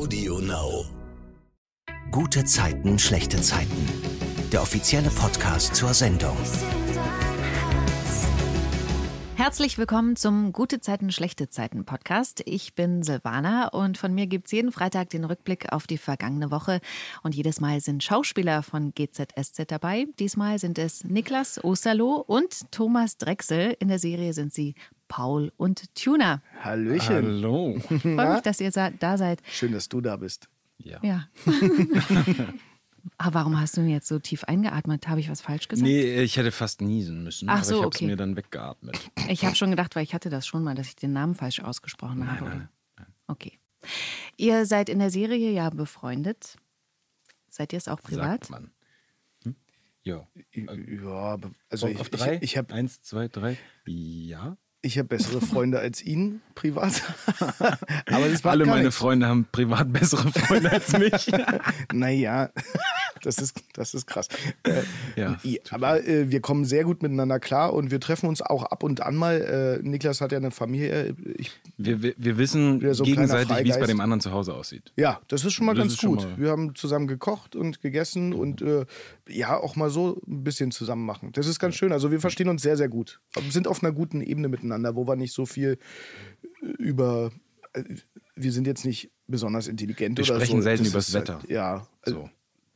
Audio Now. Gute Zeiten, schlechte Zeiten. Der offizielle Podcast zur Sendung. Herzlich willkommen zum Gute Zeiten, schlechte Zeiten Podcast. Ich bin Silvana und von mir gibt's jeden Freitag den Rückblick auf die vergangene Woche. Und jedes Mal sind Schauspieler von GZSZ dabei. Diesmal sind es Niklas Osterloh und Thomas Drechsel. In der Serie sind sie Paul und Tuna. Hallöchen. Hallo. Freue mich, dass ihr da seid. Schön, dass du da bist. Ja. Ja. Aber warum hast du denn jetzt so tief eingeatmet? Habe ich was falsch gesagt? Nee, ich hätte fast niesen müssen, Ach aber so, ich habe es okay. mir dann weggeatmet. Ich habe schon gedacht, weil ich hatte das schon mal, dass ich den Namen falsch ausgesprochen habe. nein, Okay. Ihr seid in der Serie ja befreundet. Seid ihr es auch privat? Sagt man. Hm? Ja. Ja, aber- also auf, ich, auf drei? ich, ich habe Eins, zwei, drei. Ja. Ich hab bessere Freunde als ihn privat. aber das Alle meine nichts. Freunde haben privat bessere Freunde als mich. Naja, das ist, das ist krass. Äh, Ja, aber äh, wir kommen sehr gut miteinander klar und wir treffen uns auch ab und an mal. Äh, Niklas hat ja eine Familie. Ich, Wir, wir, wir wissen so gegenseitig, wie es bei dem anderen zu Hause aussieht. ja, das ist schon mal Das ganz gut. mal- Wir haben zusammen gekocht und gegessen und äh, ja, auch mal so ein bisschen zusammen machen. Das ist ganz schön. Also wir verstehen uns sehr, sehr gut. Wir sind auf einer guten Ebene miteinander, wo wir nicht so viel äh, über. äh, Wir sind jetzt nicht besonders intelligent Wir oder so. sprechen selten Das übers ist Wetter. Halt, ja, So.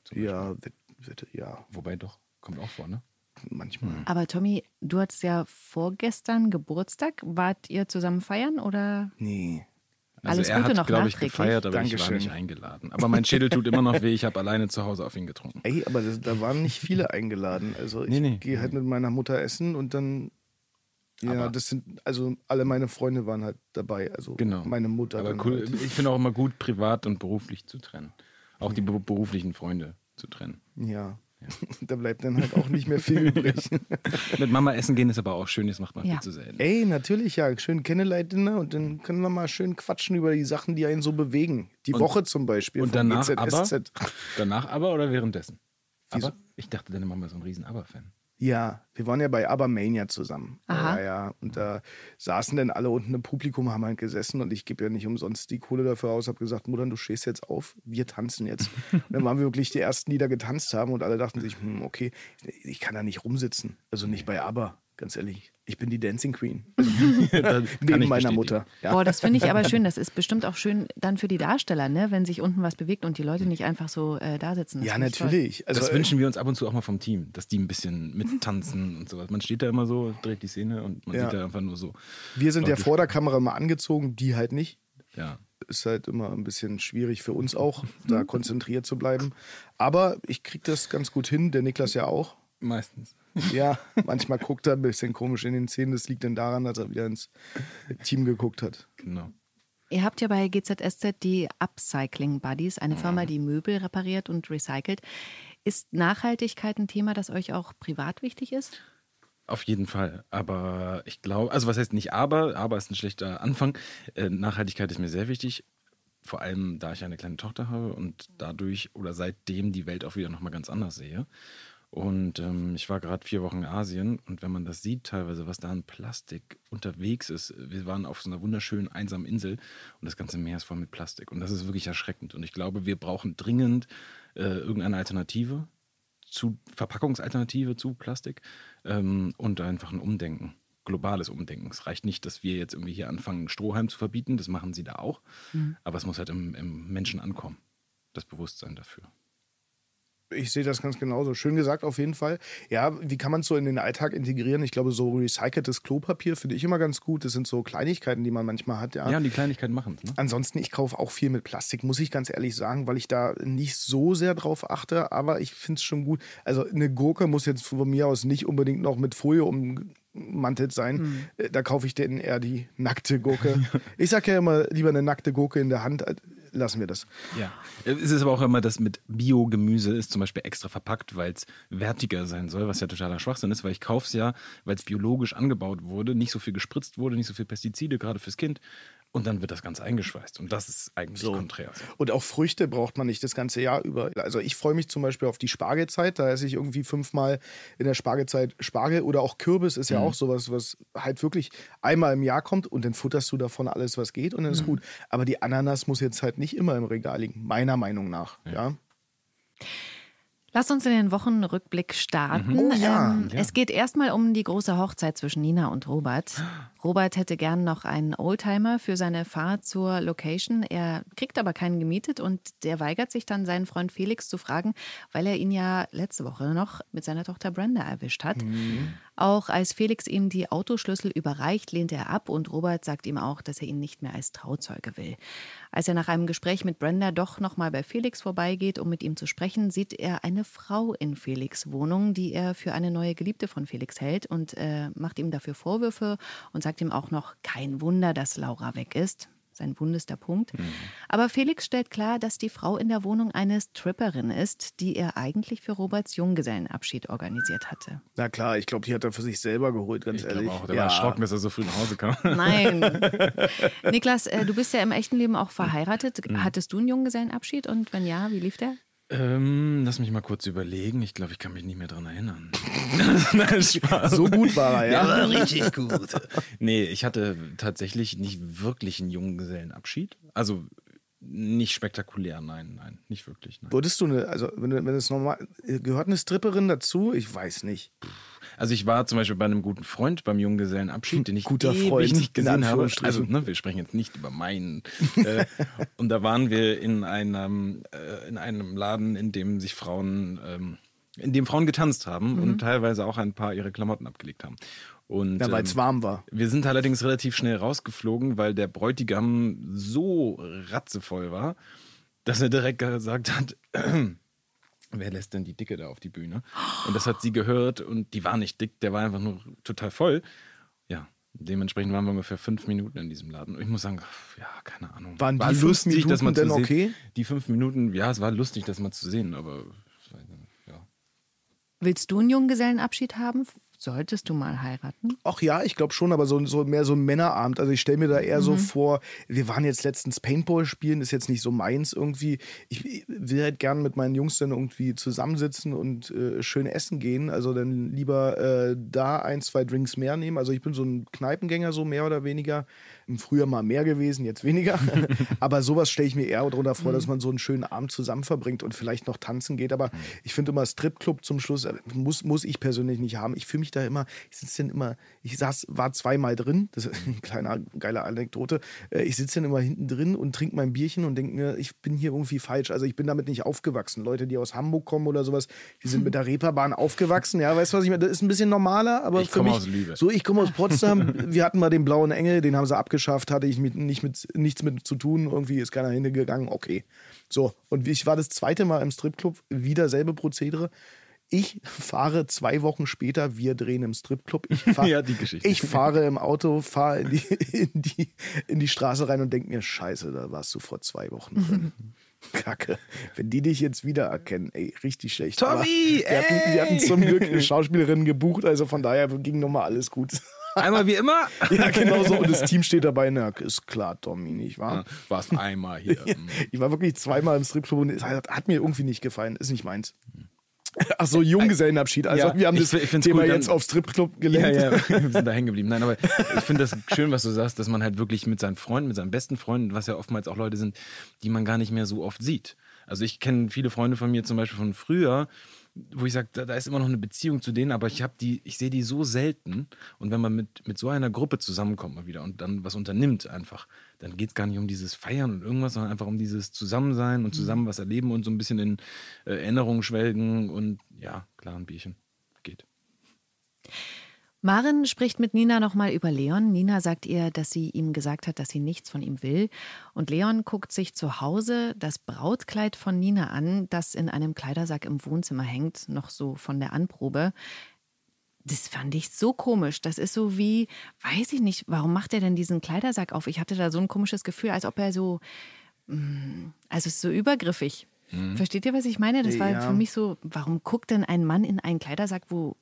Beispiel. ja, Wet- Wette, ja, Wobei doch, kommt auch vor, ne? manchmal. Aber Tommy, du hattest ja vorgestern Geburtstag. Wart ihr zusammen feiern oder? Nee. Also Alles er Gute hat, noch glaube ich, gefeiert, aber ich war Dankeschön. nicht eingeladen. Aber mein Schädel tut immer noch weh. Ich habe alleine zu Hause auf ihn getrunken. Ey, aber das, da waren nicht viele eingeladen. Also ich Nee, nee. gehe halt mit meiner Mutter essen und dann. Ja, Aber- das sind, also alle meine Freunde waren halt dabei. Also Genau. meine Mutter. Aber cool, Halt. ich finde auch immer gut, privat und beruflich zu trennen. Auch die be- beruflichen Freunde zu trennen. Ja. da bleibt dann halt auch nicht mehr viel übrig. Mit Mama essen gehen ist aber auch schön, das macht man Ja. viel zu selten. Ey, natürlich, ja. Schön Kennenlernen und dann können wir mal schön quatschen über die Sachen, die einen so bewegen. Die Woche zum Beispiel. Und danach aber? Danach aber oder währenddessen? Wieso? Aber ich dachte, deine Mama ist so ein riesen Aber-Fan. Ja, wir waren ja bei Abermania zusammen. Aha. Ja, ja. Und da saßen dann alle unten im Publikum, haben halt gesessen und ich gebe ja nicht umsonst die Kohle dafür aus, habe gesagt, Mutter, du stehst jetzt auf, wir tanzen jetzt. und dann waren wir wirklich die Ersten, die da getanzt haben und alle dachten sich, hm, okay, ich kann da nicht rumsitzen. Also nicht bei Aber, ganz ehrlich. Ich bin die Dancing Queen. Neben meiner. Mutter. Ja. Boah, das finde ich aber schön. Das ist bestimmt auch schön dann für die Darsteller, ne? wenn sich unten was bewegt und die Leute nicht einfach so äh, da sitzen. Das ja, natürlich. Also, das wünschen wir uns ab und zu auch mal vom Team, dass die ein bisschen mittanzen und sowas. Man steht da immer so, dreht die Szene und man Ja. sieht da einfach nur so. wir sind ja vor der Kamera mal angezogen, die halt nicht. Ja. ist halt immer ein bisschen schwierig für uns auch, da konzentriert zu bleiben. Aber ich kriege das ganz gut hin, der Niklas ja auch. Meistens. Ja, manchmal guckt er ein bisschen komisch in den Szenen. Das liegt dann daran, dass er wieder ins Team geguckt hat. Genau. Ihr habt ja bei GZSZ die Upcycling Buddies, eine Firma, die Möbel repariert und recycelt. Ist Nachhaltigkeit ein Thema, das euch auch privat wichtig ist? Auf jeden Fall. Aber ich glaube, also was heißt nicht aber, aber ist ein schlechter Anfang. Äh, Nachhaltigkeit ist mir sehr wichtig. Vor allem, da ich eine kleine Tochter habe und dadurch oder seitdem die Welt auch wieder nochmal ganz anders sehe. Und ähm, ich war gerade vier Wochen in Asien und wenn man das sieht, teilweise, was da an Plastik unterwegs ist, wir waren auf so einer wunderschönen einsamen Insel und das ganze Meer ist voll mit Plastik. Und das ist wirklich erschreckend. Und ich glaube, wir brauchen dringend äh, irgendeine Alternative zu Verpackungsalternative zu Plastik ähm, und einfach ein Umdenken, globales Umdenken. Es reicht nicht, dass wir jetzt irgendwie hier anfangen, Strohhalm zu verbieten, das machen sie da auch, aber es muss halt im, im Menschen ankommen, das Bewusstsein dafür. Ich sehe das ganz genauso. Schön gesagt, auf jeden Fall. Ja, wie kann man es so in den Alltag integrieren? Ich glaube, so recyceltes Klopapier finde ich immer ganz gut. Das sind so Kleinigkeiten, die man manchmal hat. Ja, Ja, und die Kleinigkeiten machen es. Ne? Ansonsten, ich kaufe auch viel mit Plastik, muss ich ganz ehrlich sagen, weil ich da nicht so sehr drauf achte, aber ich finde es schon gut. Also eine Gurke muss jetzt von mir aus nicht unbedingt noch mit Folie ummantelt sein. Äh, Da kaufe ich denn eher die nackte Gurke. ich sage ja immer, lieber eine nackte Gurke in der Hand. Lassen wir das. Ja. Es ist aber auch immer, das mit Biogemüse ist zum Beispiel extra verpackt, weil es wertiger sein soll, was ja totaler Schwachsinn ist, weil ich kaufe es ja, weil es biologisch angebaut wurde, nicht so viel gespritzt wurde, nicht so viel Pestizide, gerade fürs Kind. Und dann wird das Ganze eingeschweißt. Und das ist eigentlich So. konträr. Und auch Früchte braucht man nicht das ganze Jahr über. Also ich freue mich zum Beispiel auf die Spargelzeit. Da esse ich irgendwie fünfmal in der Spargelzeit Spargel oder auch Kürbis ist ja Mhm. auch sowas, was halt wirklich einmal im Jahr kommt und dann futterst du davon alles, was geht und dann Mhm. ist gut. Aber die Ananas muss jetzt halt nicht immer im Regal liegen, meiner Meinung nach. Ja. Lass uns in den Wochenrückblick starten. Oh ja, ähm, ja. Es geht erstmal um die große Hochzeit zwischen Nina und Robert. Robert hätte gern noch einen Oldtimer für seine Fahrt zur Location. Er kriegt aber keinen gemietet und der weigert sich dann, seinen Freund Felix zu fragen, weil er ihn ja letzte Woche noch mit seiner Tochter Brenda erwischt hat. Auch als Felix ihm die Autoschlüssel überreicht, lehnt er ab und Robert sagt ihm auch, dass er ihn nicht mehr als Trauzeuge will. Als er nach einem Gespräch mit Brenda doch nochmal bei Felix vorbeigeht, um mit ihm zu sprechen, sieht er eine Frau in Felix Wohnung, die er für eine neue Geliebte von Felix hält und äh, macht ihm dafür Vorwürfe und sagt ihm auch noch, kein Wunder, dass Laura weg ist. Sein wundester Punkt. Aber Felix stellt klar, dass die Frau in der Wohnung eine Stripperin ist, die er eigentlich für Roberts Junggesellenabschied organisiert hatte. Na klar, ich glaube, die hat er für sich selber geholt, ganz Ich ehrlich. auch, der ja. war erschrocken, dass er so früh nach Hause kam. Nein. Niklas, äh, du bist ja im echten Leben auch verheiratet. Mhm. Hattest du einen Junggesellenabschied und wenn ja, wie lief der? Ähm, lass mich mal kurz überlegen. Ich glaube, ich kann mich nicht mehr dran erinnern. Nein, Spaß. So gut war er, ja. war richtig gut. nee, ich hatte tatsächlich nicht wirklich einen Junggesellenabschied. Also nicht spektakulär, nein, nein, nicht wirklich. Nein. Würdest du eine, also wenn, wenn es normal, gehört eine Stripperin dazu? Ich weiß nicht. Also ich war zum Beispiel bei einem guten Freund beim Junggesellenabschied, den ich Guter ewig Freund, nicht gesehen habe. Also ne, wir sprechen jetzt nicht über meinen. äh, und da waren wir in einem, äh, in einem Laden, in dem sich Frauen, ähm, in dem Frauen getanzt haben und teilweise auch ein paar ihre Klamotten abgelegt haben. Und, Ja, weil es ähm, warm war. Wir sind allerdings relativ schnell rausgeflogen, weil der Bräutigam so ratzevoll war, dass er direkt gesagt hat, wer lässt denn die Dicke da auf die Bühne? Und das hat sie gehört und die war nicht dick, der war einfach nur total voll. Ja, dementsprechend waren wir ungefähr fünf Minuten in diesem Laden. Und ich muss sagen, ja, keine Ahnung. Waren war die fünf Minuten denn zu sehen. okay? Die fünf Minuten, ja, es war lustig, das mal zu sehen, aber ja. Willst du einen Junggesellenabschied haben? Solltest du mal heiraten? Ach ja, ich glaube schon, aber so, so mehr so ein Männerabend. Also ich stelle mir da eher so vor, wir waren jetzt letztens Paintball spielen, ist jetzt nicht so meins irgendwie. Ich will halt gern mit meinen Jungs dann irgendwie zusammensitzen und äh, schön essen gehen. Also dann lieber äh, da ein, zwei Drinks mehr nehmen. Also ich bin so ein Kneipengänger, so mehr oder weniger. Im Frühjahr mal mehr gewesen, jetzt weniger. aber sowas stelle ich mir eher darunter vor, dass man so einen schönen Abend zusammen verbringt und vielleicht noch tanzen geht. Aber ich finde immer Stripclub zum Schluss, äh, muss, muss ich persönlich nicht haben. Ich fühle mich da immer, ich sitze dann immer, ich saß, war zweimal drin, das ist eine kleine, geile Anekdote. Äh, Ich sitze dann immer hinten drin und trinke mein Bierchen und denke mir, ich bin hier irgendwie falsch. Also ich bin damit nicht aufgewachsen. Leute, die aus Hamburg kommen oder sowas, die sind mit der Reeperbahn aufgewachsen. Ja, weißt du, was ich meine? Das ist ein bisschen normaler, aber Ich für mich, aus Lübeck. so, ich komme aus Potsdam. Wir hatten mal den blauen Engel, den haben sie abgeschafft, hatte ich mit, nicht mit, nichts mit zu tun. Irgendwie ist keiner hingegangen. Okay. So, und ich war das zweite Mal im Stripclub, wieder selbe Prozedere. Ich fahre zwei Wochen später, wir drehen im Stripclub. Ich, fahr, Ja, die Geschichte. ich fahre im Auto, fahre in die, in, die, in die Straße rein und denke mir, scheiße, da warst du vor zwei Wochen drin. Kacke. Wenn die dich jetzt wiedererkennen, ey, richtig schlecht. Tommy, wir hatten, wir hatten zum Glück eine Schauspielerin gebucht, also von daher ging nochmal alles gut. Einmal wie immer. Ja, genau so. Und das Team steht dabei. Na, ist klar, Tommy, nicht wahr? War es einmal hier. Ich war wirklich zweimal im Stripclub und es hat, hat mir irgendwie nicht gefallen. Ist nicht meins. Ach so, Junggesellenabschied. Also Ja, wir haben ich das ich Thema cool, jetzt auf Stripclub Ja, gelenkt. ja, wir sind da hängen geblieben. Nein, aber ich finde das schön, was du sagst, dass man halt wirklich mit seinen Freunden, mit seinen besten Freunden, was ja oftmals auch Leute sind, die man gar nicht mehr so oft sieht. Also ich kenne viele Freunde von mir zum Beispiel von früher, wo ich sage, da, da ist immer noch eine Beziehung zu denen, aber ich habe die, ich sehe die so selten. Und wenn man mit, mit so einer Gruppe zusammenkommt mal wieder und dann was unternimmt einfach, dann geht es gar nicht um dieses Feiern und irgendwas, sondern einfach um dieses Zusammensein und zusammen was erleben und so ein bisschen in äh, Erinnerungen schwelgen und ja, klar, ein Bierchen geht. Maren spricht mit Nina nochmal über Leon. Nina sagt ihr, dass sie ihm gesagt hat, dass sie nichts von ihm will. Und Leon guckt sich zu Hause das Brautkleid von Nina an, das in einem Kleidersack im Wohnzimmer hängt, noch so von der Anprobe. Das fand ich so komisch. Das ist so wie, weiß ich nicht, warum macht er denn diesen Kleidersack auf? Ich hatte da so ein komisches Gefühl, als ob er so, mm, also es ist so übergriffig. Versteht ihr, was ich meine? Das war Ja. für mich so, warum guckt denn ein Mann in einen Kleidersack, wo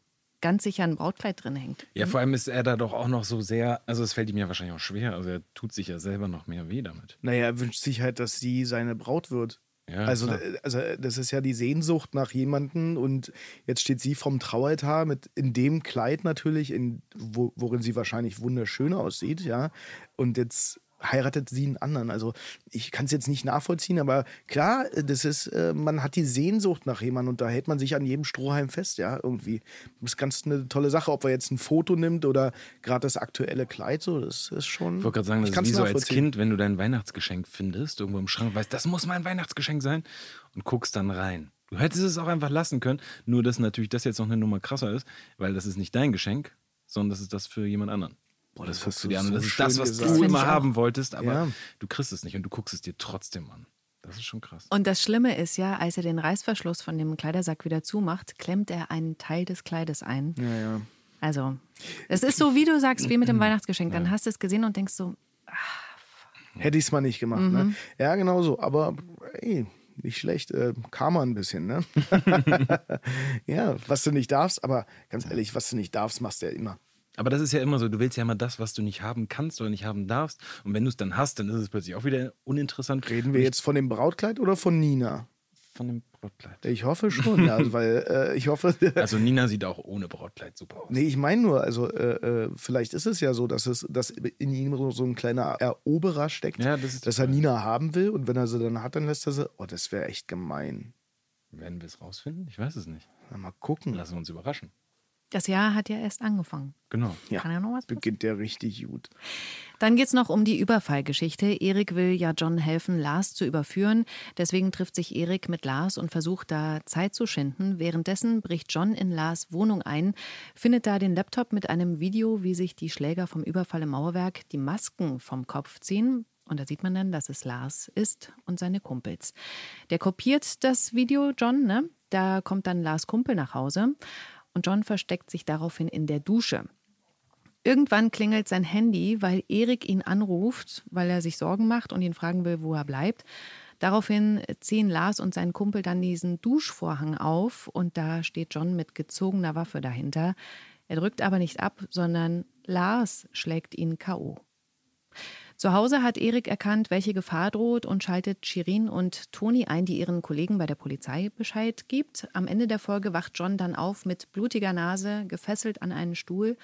ganz sicher ein Brautkleid drin hängt. Ja, vor allem ist er da doch auch noch so sehr, also es fällt ihm ja wahrscheinlich auch schwer, also er tut sich ja selber noch mehr weh damit. Naja, er wünscht sich halt, dass sie seine Braut wird. Ja, also, klar. also das ist ja die Sehnsucht nach jemandem und jetzt steht sie vom Traualtar mit in dem Kleid natürlich, in, wo, worin sie wahrscheinlich wunderschön aussieht, ja. Und jetzt heiratet sie einen anderen. Also ich kann es jetzt nicht nachvollziehen, aber klar, das ist, äh, man hat die Sehnsucht nach jemandem und da hält man sich an jedem Strohhalm fest, ja, irgendwie. Das ist ganz eine tolle Sache, ob er jetzt ein Foto nimmt oder gerade das aktuelle Kleid, so, das ist schon. Ich wollte gerade sagen, das ist wie so als. Kind, wenn du dein Weihnachtsgeschenk findest, irgendwo im Schrank, weißt, das muss mein Weihnachtsgeschenk sein und guckst dann rein. Du hättest es auch einfach lassen können, nur dass natürlich das jetzt noch eine Nummer krasser ist, weil das ist nicht dein Geschenk, sondern das ist das für jemand anderen. Boah, das hast du dir an. Das ist das, was gesagt. Du immer haben wolltest, aber Ja. du kriegst es nicht und du guckst es dir trotzdem an. Das ist schon krass. Und das Schlimme ist ja, als er den Reißverschluss von dem Kleidersack wieder zumacht, klemmt er einen Teil des Kleides ein. Ja, ja. Also, es ist so, wie du sagst, wie mit dem Weihnachtsgeschenk. Dann hast du es gesehen und denkst so, Hätte ich es mal nicht gemacht, Mhm. ne? Ja, genau so. Aber ey, nicht schlecht. Äh, Karma ein bisschen, ne? ja, was du nicht darfst, aber ganz ehrlich, was du nicht darfst, machst du ja immer. Aber das ist ja immer so, du willst ja immer das, was du nicht haben kannst oder nicht haben darfst. Und wenn du es dann hast, dann ist es plötzlich auch wieder uninteressant. Reden wir jetzt von dem Brautkleid oder von Nina? von dem Brautkleid? Ich hoffe schon, ja, also, weil äh, ich hoffe. Also Nina sieht auch ohne Brautkleid super aus. Nee, ich meine nur, also äh, äh, vielleicht ist es ja so, dass es dass in ihm so, ein kleiner Eroberer steckt, Ja, das dass er Nina haben will und wenn er sie dann hat, dann lässt er sie. Oh, das wäre echt gemein. Werden wir es rausfinden? Ich weiß es nicht. Na, mal gucken. Lassen wir uns überraschen. Das Jahr hat ja erst angefangen. Genau. Ja, Kann ja noch was passieren. beginnt der richtig gut. Dann geht es noch um die Überfallgeschichte. Erik will ja John helfen, Lars zu überführen. Deswegen trifft sich Erik mit Lars und versucht da Zeit zu schinden. Währenddessen bricht John in Lars Wohnung ein, findet da den Laptop mit einem Video, wie sich die Schläger vom Überfall im Mauerwerk die Masken vom Kopf ziehen. Und da sieht man dann, dass es Lars ist und seine Kumpels. Der kopiert das Video, John, ne? Da kommt dann Lars Kumpel nach Hause und John versteckt sich daraufhin in der Dusche. Irgendwann klingelt sein Handy, weil Erik ihn anruft, weil er sich Sorgen macht und ihn fragen will, wo er bleibt. Daraufhin ziehen Lars und sein Kumpel dann diesen Duschvorhang auf und da steht John mit gezogener Waffe dahinter. Er drückt aber nicht ab, sondern Lars schlägt ihn K.O. Zu Hause hat Erik erkannt, welche Gefahr droht und schaltet Shirin und Toni ein, die ihren Kollegen bei der Polizei Bescheid gibt. Am Ende der Folge wacht John dann auf mit blutiger Nase, gefesselt an einen Stuhl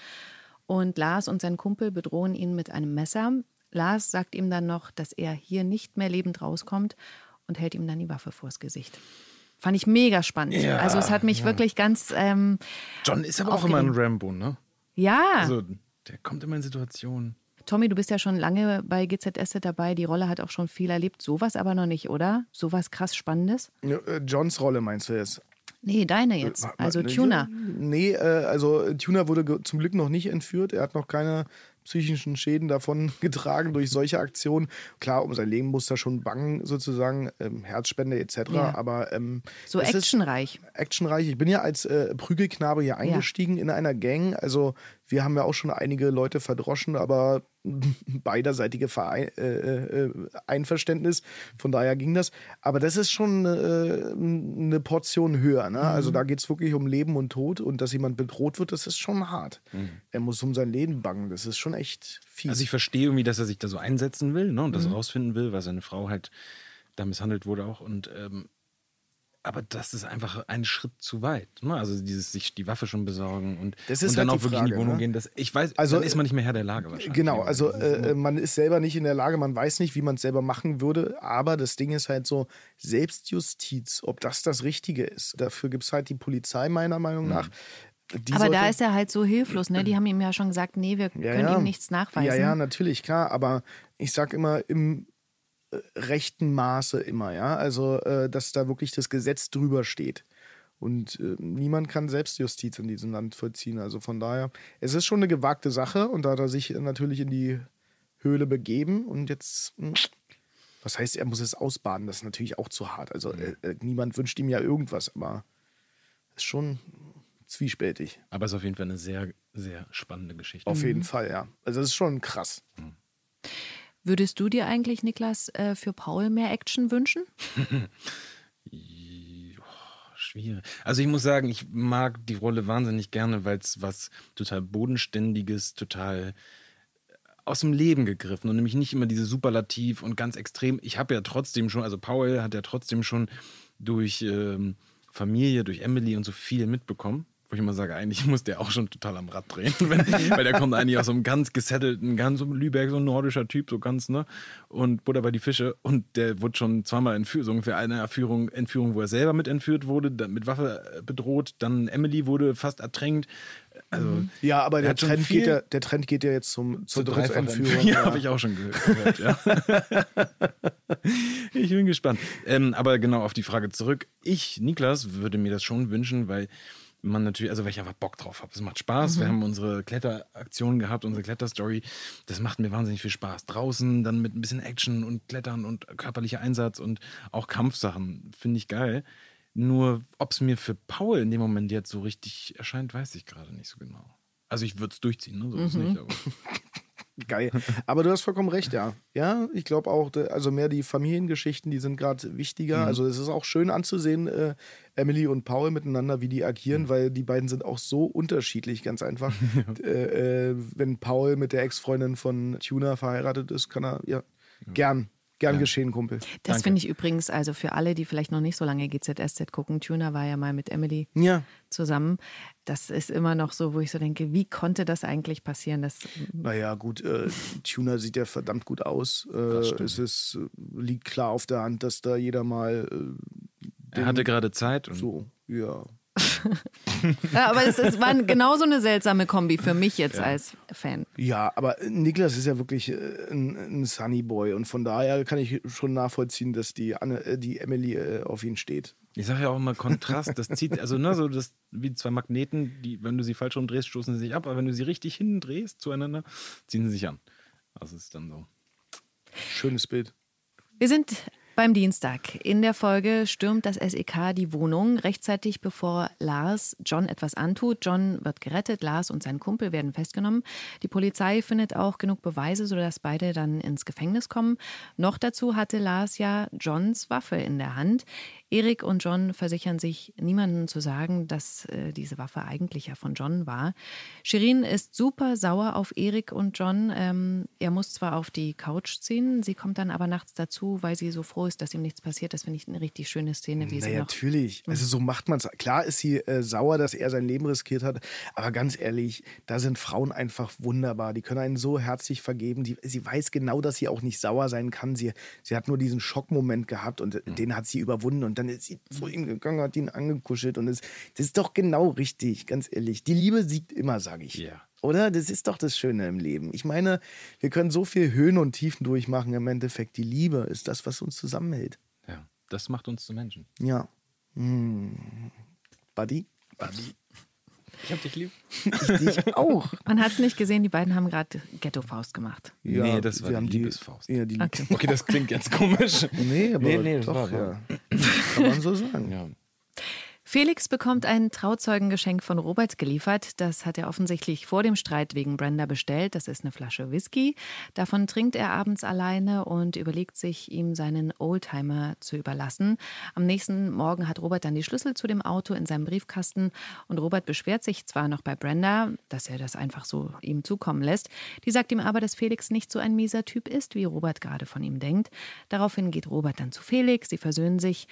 und Lars und sein Kumpel bedrohen ihn mit einem Messer. Lars sagt ihm dann noch, dass er hier nicht mehr lebend rauskommt und hält ihm dann die Waffe vors Gesicht. Fand ich mega spannend. Ja, also es hat mich wirklich ganz, ähm, John ist aber auch immer ein Rambo, ne? ja. Also, der kommt immer in Situationen. Tommy, du bist ja schon lange bei GZS dabei. Die Rolle hat auch schon viel erlebt. Sowas aber noch nicht, oder? Sowas krass Spannendes? Ja, äh, Johns Rolle meinst du jetzt? Nee, deine jetzt. Wa- Also ne, Tuner. Nee, äh, also Tuner wurde zum Glück noch nicht entführt. Er hat noch keine psychischen Schäden davon getragen durch solche Aktionen. Klar, um sein Leben muss er schon bangen, sozusagen, ähm, Herzspende etc. Ja. Aber ähm, So actionreich. actionreich. Ich bin ja als äh, Prügelknabe hier eingestiegen in einer Gang. Also wir haben ja auch schon einige Leute verdroschen, aber beiderseitige Verein, äh, äh, Einverständnis. Von daher ging das. Aber das ist schon äh, eine Portion höher. Ne? Also da geht es wirklich um Leben und Tod und dass jemand bedroht wird, das ist schon hart. Er muss um sein Leben bangen. Das ist schon echt fies. Also ich verstehe irgendwie, dass er sich da so einsetzen will ne, und das rausfinden will, weil seine Frau halt da misshandelt wurde auch. Und ähm, aber das ist einfach ein Schritt zu weit. Ne? Also dieses sich die Waffe schon besorgen und, Das ist und dann halt auch wirklich in die Frage, Wohnung ne? gehen. Das, ich weiß, Also, dann ist man nicht mehr Herr der Lage wahrscheinlich. Genau, also ist äh, man ist selber nicht in der Lage, man weiß nicht, wie man es selber machen würde, aber das Ding ist halt so, Selbstjustiz, ob das das Richtige ist. Dafür gibt es halt die Polizei meiner Meinung Mhm. nach. Die Aber da sollte- ist er halt so hilflos. Ne? Die haben ihm ja schon gesagt, nee, wir Ja, können ja. ihm nichts nachweisen. Ja, ja, natürlich, klar, aber ich sag immer im äh, rechten Maße immer, ja. Also, äh, dass da wirklich das Gesetz drüber steht. Und äh, niemand kann Selbstjustiz in diesem Land vollziehen. Also von daher, es ist schon eine gewagte Sache und da hat er sich natürlich in die Höhle begeben und jetzt, mh, was heißt, er muss es ausbaden, das ist natürlich auch zu hart. Also äh, äh, niemand wünscht ihm ja irgendwas, aber ist schon zwiespältig. Aber es ist auf jeden Fall eine sehr, sehr spannende Geschichte. Auf jeden Fall, ja. Also das ist schon krass. Würdest du dir eigentlich, Niklas, äh, für Paul mehr Action wünschen? schwierig. Also ich muss sagen, ich mag die Rolle wahnsinnig gerne, weil es was total Bodenständiges, total aus dem Leben gegriffen und nämlich nicht immer diese Superlativ und ganz extrem. Ich habe ja trotzdem schon, also Paul hat ja trotzdem schon durch ähm, Familie, durch Emily und so viel mitbekommen wo ich immer sage, eigentlich muss der auch schon total am Rad drehen, wenn, weil der kommt eigentlich aus so einem ganz gesettelten, ganz so Lübeck, so ein nordischer Typ, so ganz, ne? Und Butter bei die Fische. Und der wurde schon zweimal entführt, so ungefähr eine Entführung, Entführung, wo er selber mit entführt wurde, mit Waffe äh, bedroht. Dann Emily wurde fast ertränkt. Also, ja, aber der Trend, geht ja, der Trend geht ja jetzt zum, zur, zur Entführung. Ja, ja. habe ich auch schon gehört. Ja. ich bin gespannt. Ähm, aber genau auf die Frage zurück. Ich, Niklas, würde mir das schon wünschen, weil man natürlich, also weil ich einfach Bock drauf habe. Es macht Spaß. Mhm. Wir haben unsere Kletteraktion gehabt, unsere Kletterstory. Das macht mir wahnsinnig viel Spaß. Draußen dann mit ein bisschen Action und Klettern und körperlicher Einsatz und auch Kampfsachen finde ich geil. Nur ob es mir für Paul in dem Moment jetzt so richtig erscheint, weiß ich gerade nicht so genau. Also ich würde es durchziehen, ne? So ist mhm. nicht, aber. Geil. Aber du hast vollkommen recht, ja. Ja, ich glaube auch, also mehr die Familiengeschichten, die sind gerade wichtiger. Mhm. Also es ist auch schön anzusehen, äh, Emily und Paul miteinander, wie die agieren, mhm. weil die beiden sind auch so unterschiedlich, ganz einfach. äh, äh, wenn Paul mit der Ex-Freundin von Tuna verheiratet ist, kann er, ja, ja. gern Gern ja. geschehen, Kumpel. Das finde ich übrigens, also für alle, die vielleicht noch nicht so lange GZSZ gucken, Tuna war ja mal mit Emily ja. zusammen. Das ist immer noch so, wo ich so denke, wie konnte das eigentlich passieren? Das naja, gut, äh, Tuna sieht ja verdammt gut aus. Äh, es ist, liegt klar auf der Hand, dass da jeder mal. Äh, er hatte gerade Zeit. Und so, ja. ja, aber es, es war genauso eine seltsame Kombi für mich jetzt ja. als Fan. Ja, aber Niklas ist ja wirklich äh, ein, ein Sunny Boy und von daher kann ich schon nachvollziehen, dass die, Anne, äh, die Emily äh, auf ihn steht. Ich sage ja auch immer Kontrast, das zieht, also ne, so das wie zwei Magneten, die, wenn du sie falsch umdrehst, stoßen sie sich ab, aber wenn du sie richtig hindrehst zueinander, ziehen sie sich an. Das ist dann so. Schönes Bild. Wir sind beim Dienstag. In der Folge stürmt das SEK die Wohnung rechtzeitig bevor Lars John etwas antut. John wird gerettet, Lars und sein Kumpel werden festgenommen. Die Polizei findet auch genug Beweise, sodass beide dann ins Gefängnis kommen. Noch dazu hatte Lars ja Johns Waffe in der Hand. Erik und John versichern sich, niemandem zu sagen, dass äh, diese Waffe eigentlich ja von John war. Shirin ist super sauer auf Erik und John. Ähm, er muss zwar auf die Couch ziehen, sie kommt dann aber nachts dazu, weil sie so froh ist, dass ihm nichts passiert. Das finde ich eine richtig schöne Szene, wie Na, sie noch natürlich. Also so macht man es. Klar ist sie äh, sauer, dass er sein Leben riskiert hat, aber ganz ehrlich, da sind Frauen einfach wunderbar. Die können einen so herzlich vergeben. Die, sie weiß genau, dass sie auch nicht sauer sein kann. Sie, sie hat nur diesen Schockmoment gehabt und mhm. den hat sie überwunden und dann ist sie zu ihm gegangen, hat ihn angekuschelt und das, das ist doch genau richtig, ganz ehrlich. Die Liebe siegt immer, sage ich. Ja. Oder? Das ist doch das Schöne im Leben. Ich meine, wir können so viel Höhen und Tiefen durchmachen. Im Endeffekt, die Liebe ist das, was uns zusammenhält. Ja, das macht uns zu Menschen. Ja. Hm. Buddy? Buddy. Ich hab dich lieb. ich dich auch. Man hat es nicht gesehen, die beiden haben gerade Ghetto-Faust gemacht. Ja, nee, das war die Liebesfaust. Die, ja, die okay. okay. das klingt jetzt komisch. Nee, aber nee, nee, doch, ja. Kann man so sagen. Ja. Felix bekommt ein Trauzeugengeschenk von Robert geliefert. Das hat er offensichtlich vor dem Streit wegen Brenda bestellt. Das ist eine Flasche Whisky. Davon trinkt er abends alleine und überlegt sich, ihm seinen Oldtimer zu überlassen. Am nächsten Morgen hat Robert dann die Schlüssel zu dem Auto in seinem Briefkasten und Robert beschwert sich zwar noch bei Brenda, dass er das einfach so ihm zukommen lässt. Die sagt ihm aber, dass Felix nicht so ein mieser Typ ist, wie Robert gerade von ihm denkt. Daraufhin geht Robert dann zu Felix, sie versöhnen sich.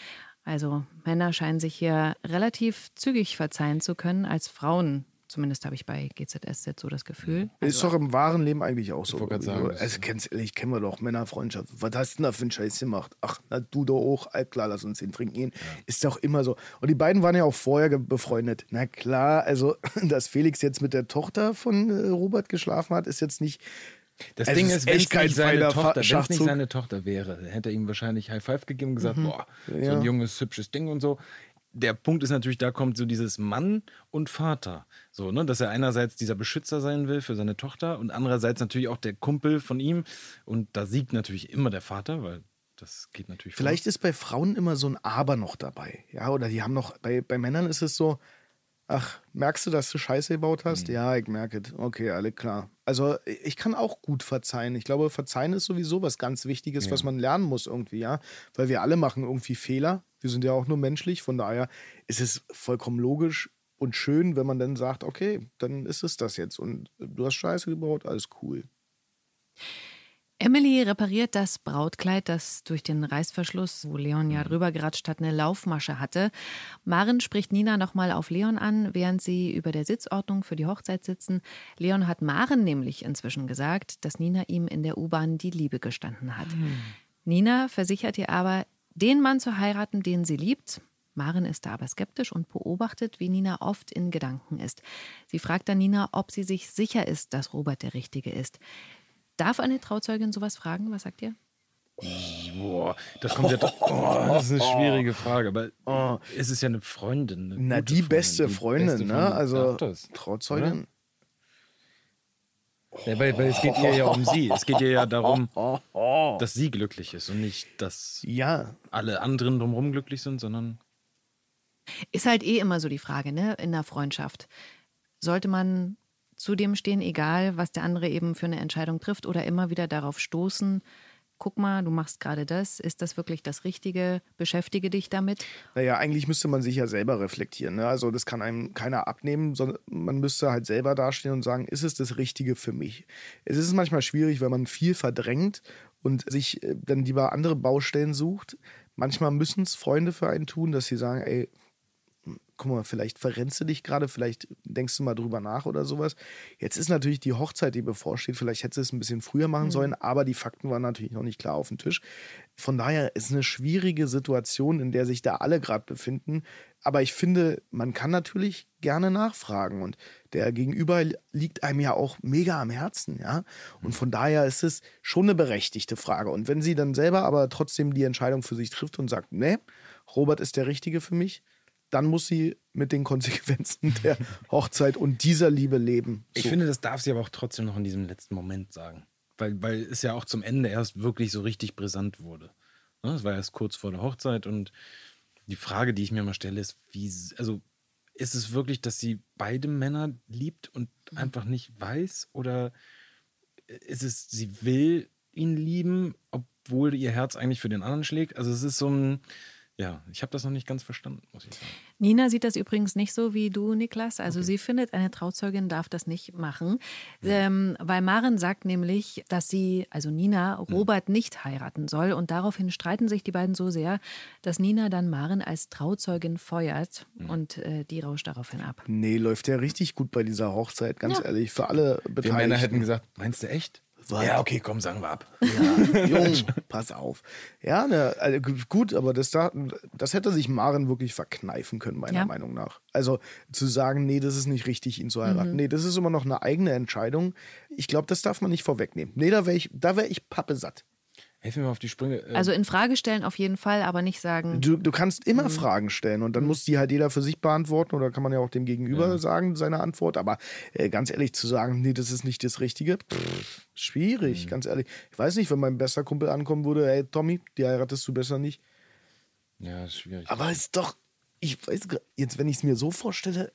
Also Männer scheinen sich hier relativ zügig verzeihen zu können als Frauen. Zumindest habe ich bei GZSZ so das Gefühl. Also ist doch im wahren Leben eigentlich auch so. Ich sagen, also, ganz ehrlich, kennen wir doch Männerfreundschaft. Was hast du denn da für einen Scheiß gemacht? Ach, na, du doch auch. Alt klar, lass uns den trinken gehen. Ja. Ist doch immer so. Und die beiden waren ja auch vorher befreundet. Na klar, also, dass Felix jetzt mit der Tochter von äh, Robert geschlafen hat, ist jetzt nicht das es Ding ist, wenn es nicht, seine Tochter, nicht seine Tochter wäre, hätte er ihm wahrscheinlich High Five gegeben und gesagt, mhm. boah, ja. so ein junges, hübsches Ding und so. Der Punkt ist natürlich, da kommt so dieses Mann und Vater. So, ne, dass er einerseits dieser Beschützer sein will für seine Tochter und andererseits natürlich auch der Kumpel von ihm. Und da siegt natürlich immer der Vater, weil das geht natürlich. Vielleicht vor. ist bei Frauen immer so ein Aber noch dabei. Ja, oder die haben noch, bei, bei Männern ist es so, Ach, merkst du, dass du Scheiße gebaut hast? Mhm. Ja, ich merke es. Okay, alle klar. Also ich kann auch gut verzeihen. Ich glaube, verzeihen ist sowieso was ganz Wichtiges, ja. was man lernen muss irgendwie, ja. Weil wir alle machen irgendwie Fehler. Wir sind ja auch nur menschlich. Von daher ist es vollkommen logisch und schön, wenn man dann sagt, okay, dann ist es das jetzt. Und du hast Scheiße gebaut, alles cool. Emily repariert das Brautkleid, das durch den Reißverschluss, wo Leon ja mhm. drüber geratscht hat, eine Laufmasche hatte. Maren spricht Nina nochmal auf Leon an, während sie über der Sitzordnung für die Hochzeit sitzen. Leon hat Maren nämlich inzwischen gesagt, dass Nina ihm in der U-Bahn die Liebe gestanden hat. Mhm. Nina versichert ihr aber, den Mann zu heiraten, den sie liebt. Maren ist da aber skeptisch und beobachtet, wie Nina oft in Gedanken ist. Sie fragt dann Nina, ob sie sich sicher ist, dass Robert der Richtige ist. Darf eine Trauzeugin sowas fragen? Was sagt ihr? Boah, das kommt ja doch. Oh, das ist eine schwierige Frage, aber oh. es ist ja eine Freundin. Eine Na, die beste Freundin, beste Freundin, ne? Also Trauzeugin. Ja, weil, weil, es geht ihr ja um sie. Es geht ihr ja darum, dass sie glücklich ist und nicht, dass ja. alle anderen drumherum glücklich sind, sondern. Ist halt eh immer so die Frage, ne? In der Freundschaft. Sollte man zu dem stehen, egal was der andere eben für eine Entscheidung trifft oder immer wieder darauf stoßen, guck mal, du machst gerade das, ist das wirklich das Richtige? Beschäftige dich damit. Naja, eigentlich müsste man sich ja selber reflektieren. Ne? Also das kann einem keiner abnehmen, sondern man müsste halt selber dastehen und sagen, ist es das Richtige für mich? Es ist manchmal schwierig, wenn man viel verdrängt und sich äh, dann lieber andere Baustellen sucht. Manchmal müssen es Freunde für einen tun, dass sie sagen, ey, guck mal, vielleicht verrennst du dich gerade, vielleicht denkst du mal drüber nach oder sowas. Jetzt ist natürlich die Hochzeit, die bevorsteht. Vielleicht hättest du es ein bisschen früher machen mhm. sollen, aber die Fakten waren natürlich noch nicht klar auf dem Tisch. Von daher ist es eine schwierige Situation, in der sich da alle gerade befinden. Aber ich finde, man kann natürlich gerne nachfragen und der Gegenüber liegt einem ja auch mega am Herzen, ja. Und von daher ist es schon eine berechtigte Frage. Und wenn sie dann selber aber trotzdem die Entscheidung für sich trifft und sagt, nee, Robert ist der Richtige für mich, dann muss sie mit den Konsequenzen der Hochzeit und dieser Liebe leben. So. Ich finde, das darf sie aber auch trotzdem noch in diesem letzten Moment sagen. Weil, weil es ja auch zum Ende erst wirklich so richtig brisant wurde. Ne, es war erst kurz vor der Hochzeit und die Frage, die ich mir mal stelle, ist, wie, also ist es wirklich, dass sie beide Männer liebt und einfach nicht weiß? Oder ist es, sie will ihn lieben, obwohl ihr Herz eigentlich für den anderen schlägt? Also es ist so ein, ja, ich habe das noch nicht ganz verstanden, muss ich sagen. Nina sieht das übrigens nicht so wie du, Niklas. Also okay. sie findet, eine Trauzeugin darf das nicht machen, ja. ähm, weil Maren sagt nämlich, dass sie, also Nina, hm. Robert nicht heiraten soll. Und daraufhin streiten sich die beiden so sehr, dass Nina dann Maren als Trauzeugin feuert mhm. und äh, die rauscht daraufhin ab. Nee, läuft ja richtig gut bei dieser Hochzeit, ganz ja. ehrlich, für alle Beteiligten. Wir Männer hätten gesagt, meinst du echt? Was? Ja, okay, komm, sagen wir ab. Ja, Jung, pass auf. Ja, ne, also gut, aber das, da, das hätte sich Maren wirklich verkneifen können, meiner ja. Meinung nach. Also zu sagen, nee, das ist nicht richtig, ihn zu heiraten. Mhm. Nee, das ist immer noch eine eigene Entscheidung. Ich glaube, das darf man nicht vorwegnehmen. Nee, da wäre ich, wär ich pappe satt. Helfen wir mal auf die Sprünge. Ähm also in Frage stellen auf jeden Fall, aber nicht sagen. Du, du kannst immer mhm. Fragen stellen und dann mhm. muss die halt jeder für sich beantworten oder kann man ja auch dem Gegenüber ja. sagen, seine Antwort. Aber äh, ganz ehrlich zu sagen, nee, das ist nicht das Richtige, pff, schwierig, mhm. ganz ehrlich. Ich weiß nicht, wenn mein bester Kumpel ankommen würde, hey Tommy, die heiratest du besser nicht. Ja, ist schwierig. Aber ist doch, ich weiß jetzt, wenn ich es mir so vorstelle,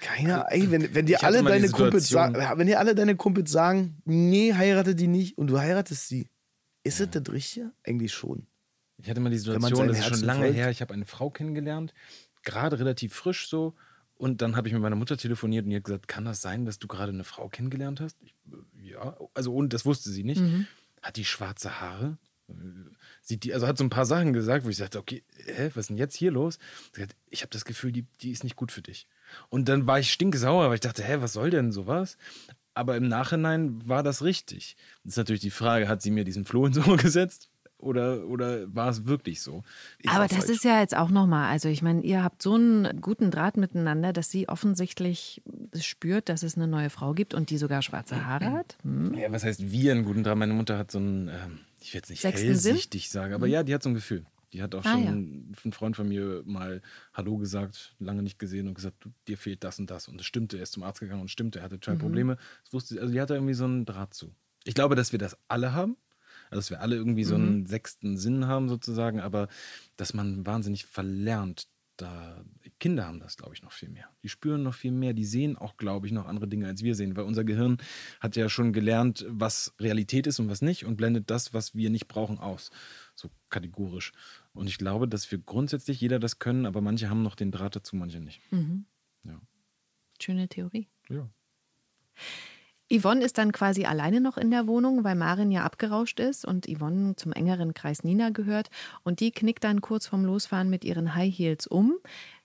keiner, ey, wenn, wenn dir alle deine Kumpels sagen, wenn dir alle deine Kumpels sagen, nee, heirate die nicht und du heiratest sie ist ja. es das Richtige? Eigentlich schon. Ich hatte mal die Situation, das ist schon lange folgt. her, ich habe eine Frau kennengelernt, gerade relativ frisch so. Und dann habe ich mit meiner Mutter telefoniert und die hat gesagt, kann das sein, dass du gerade eine Frau kennengelernt hast? Ich, ja, also und das wusste sie nicht. Mhm. Hat die schwarze Haare? Sieht die, also hat so ein paar Sachen gesagt, wo ich sagte, okay, hä, was ist denn jetzt hier los? Hat, ich habe das Gefühl, die, die ist nicht gut für dich. Und dann war ich stinksauer, weil ich dachte, hä, was soll denn sowas? Aber im Nachhinein war das richtig. Das ist natürlich die Frage, hat sie mir diesen Floh ins Ohr gesetzt? Oder, oder war es wirklich so? Ich aber das falsch. ist ja jetzt auch nochmal, also ich meine, ihr habt so einen guten Draht miteinander, dass sie offensichtlich spürt, dass es eine neue Frau gibt und die sogar schwarze Haare hat. Hm. Ja, was heißt wir einen guten Draht? Meine Mutter hat so einen, ähm, ich werde es nicht Sechsten hellsichtig Sinn? sagen, aber hm. ja, die hat so ein Gefühl. Die hat auch ah, schon ja. ein Freund von mir mal Hallo gesagt, lange nicht gesehen und gesagt, du, dir fehlt das und das. Und es stimmte, er ist zum Arzt gegangen und stimmte, er hatte zwei mhm. Probleme. Das wusste, also die hatte irgendwie so einen Draht zu. Ich glaube, dass wir das alle haben. Also, dass wir alle irgendwie so einen mhm. sechsten Sinn haben, sozusagen, aber dass man wahnsinnig verlernt, da Kinder haben das, glaube ich, noch viel mehr. Die spüren noch viel mehr, die sehen auch, glaube ich, noch andere Dinge, als wir sehen, weil unser Gehirn hat ja schon gelernt, was Realität ist und was nicht und blendet das, was wir nicht brauchen, aus. So kategorisch. Und ich glaube, dass wir grundsätzlich jeder das können, aber manche haben noch den Draht dazu, manche nicht. Mhm. Ja. Schöne Theorie. ja. Yvonne ist dann quasi alleine noch in der Wohnung, weil Marin ja abgerauscht ist und Yvonne zum engeren Kreis Nina gehört. Und die knickt dann kurz vorm Losfahren mit ihren High Heels um.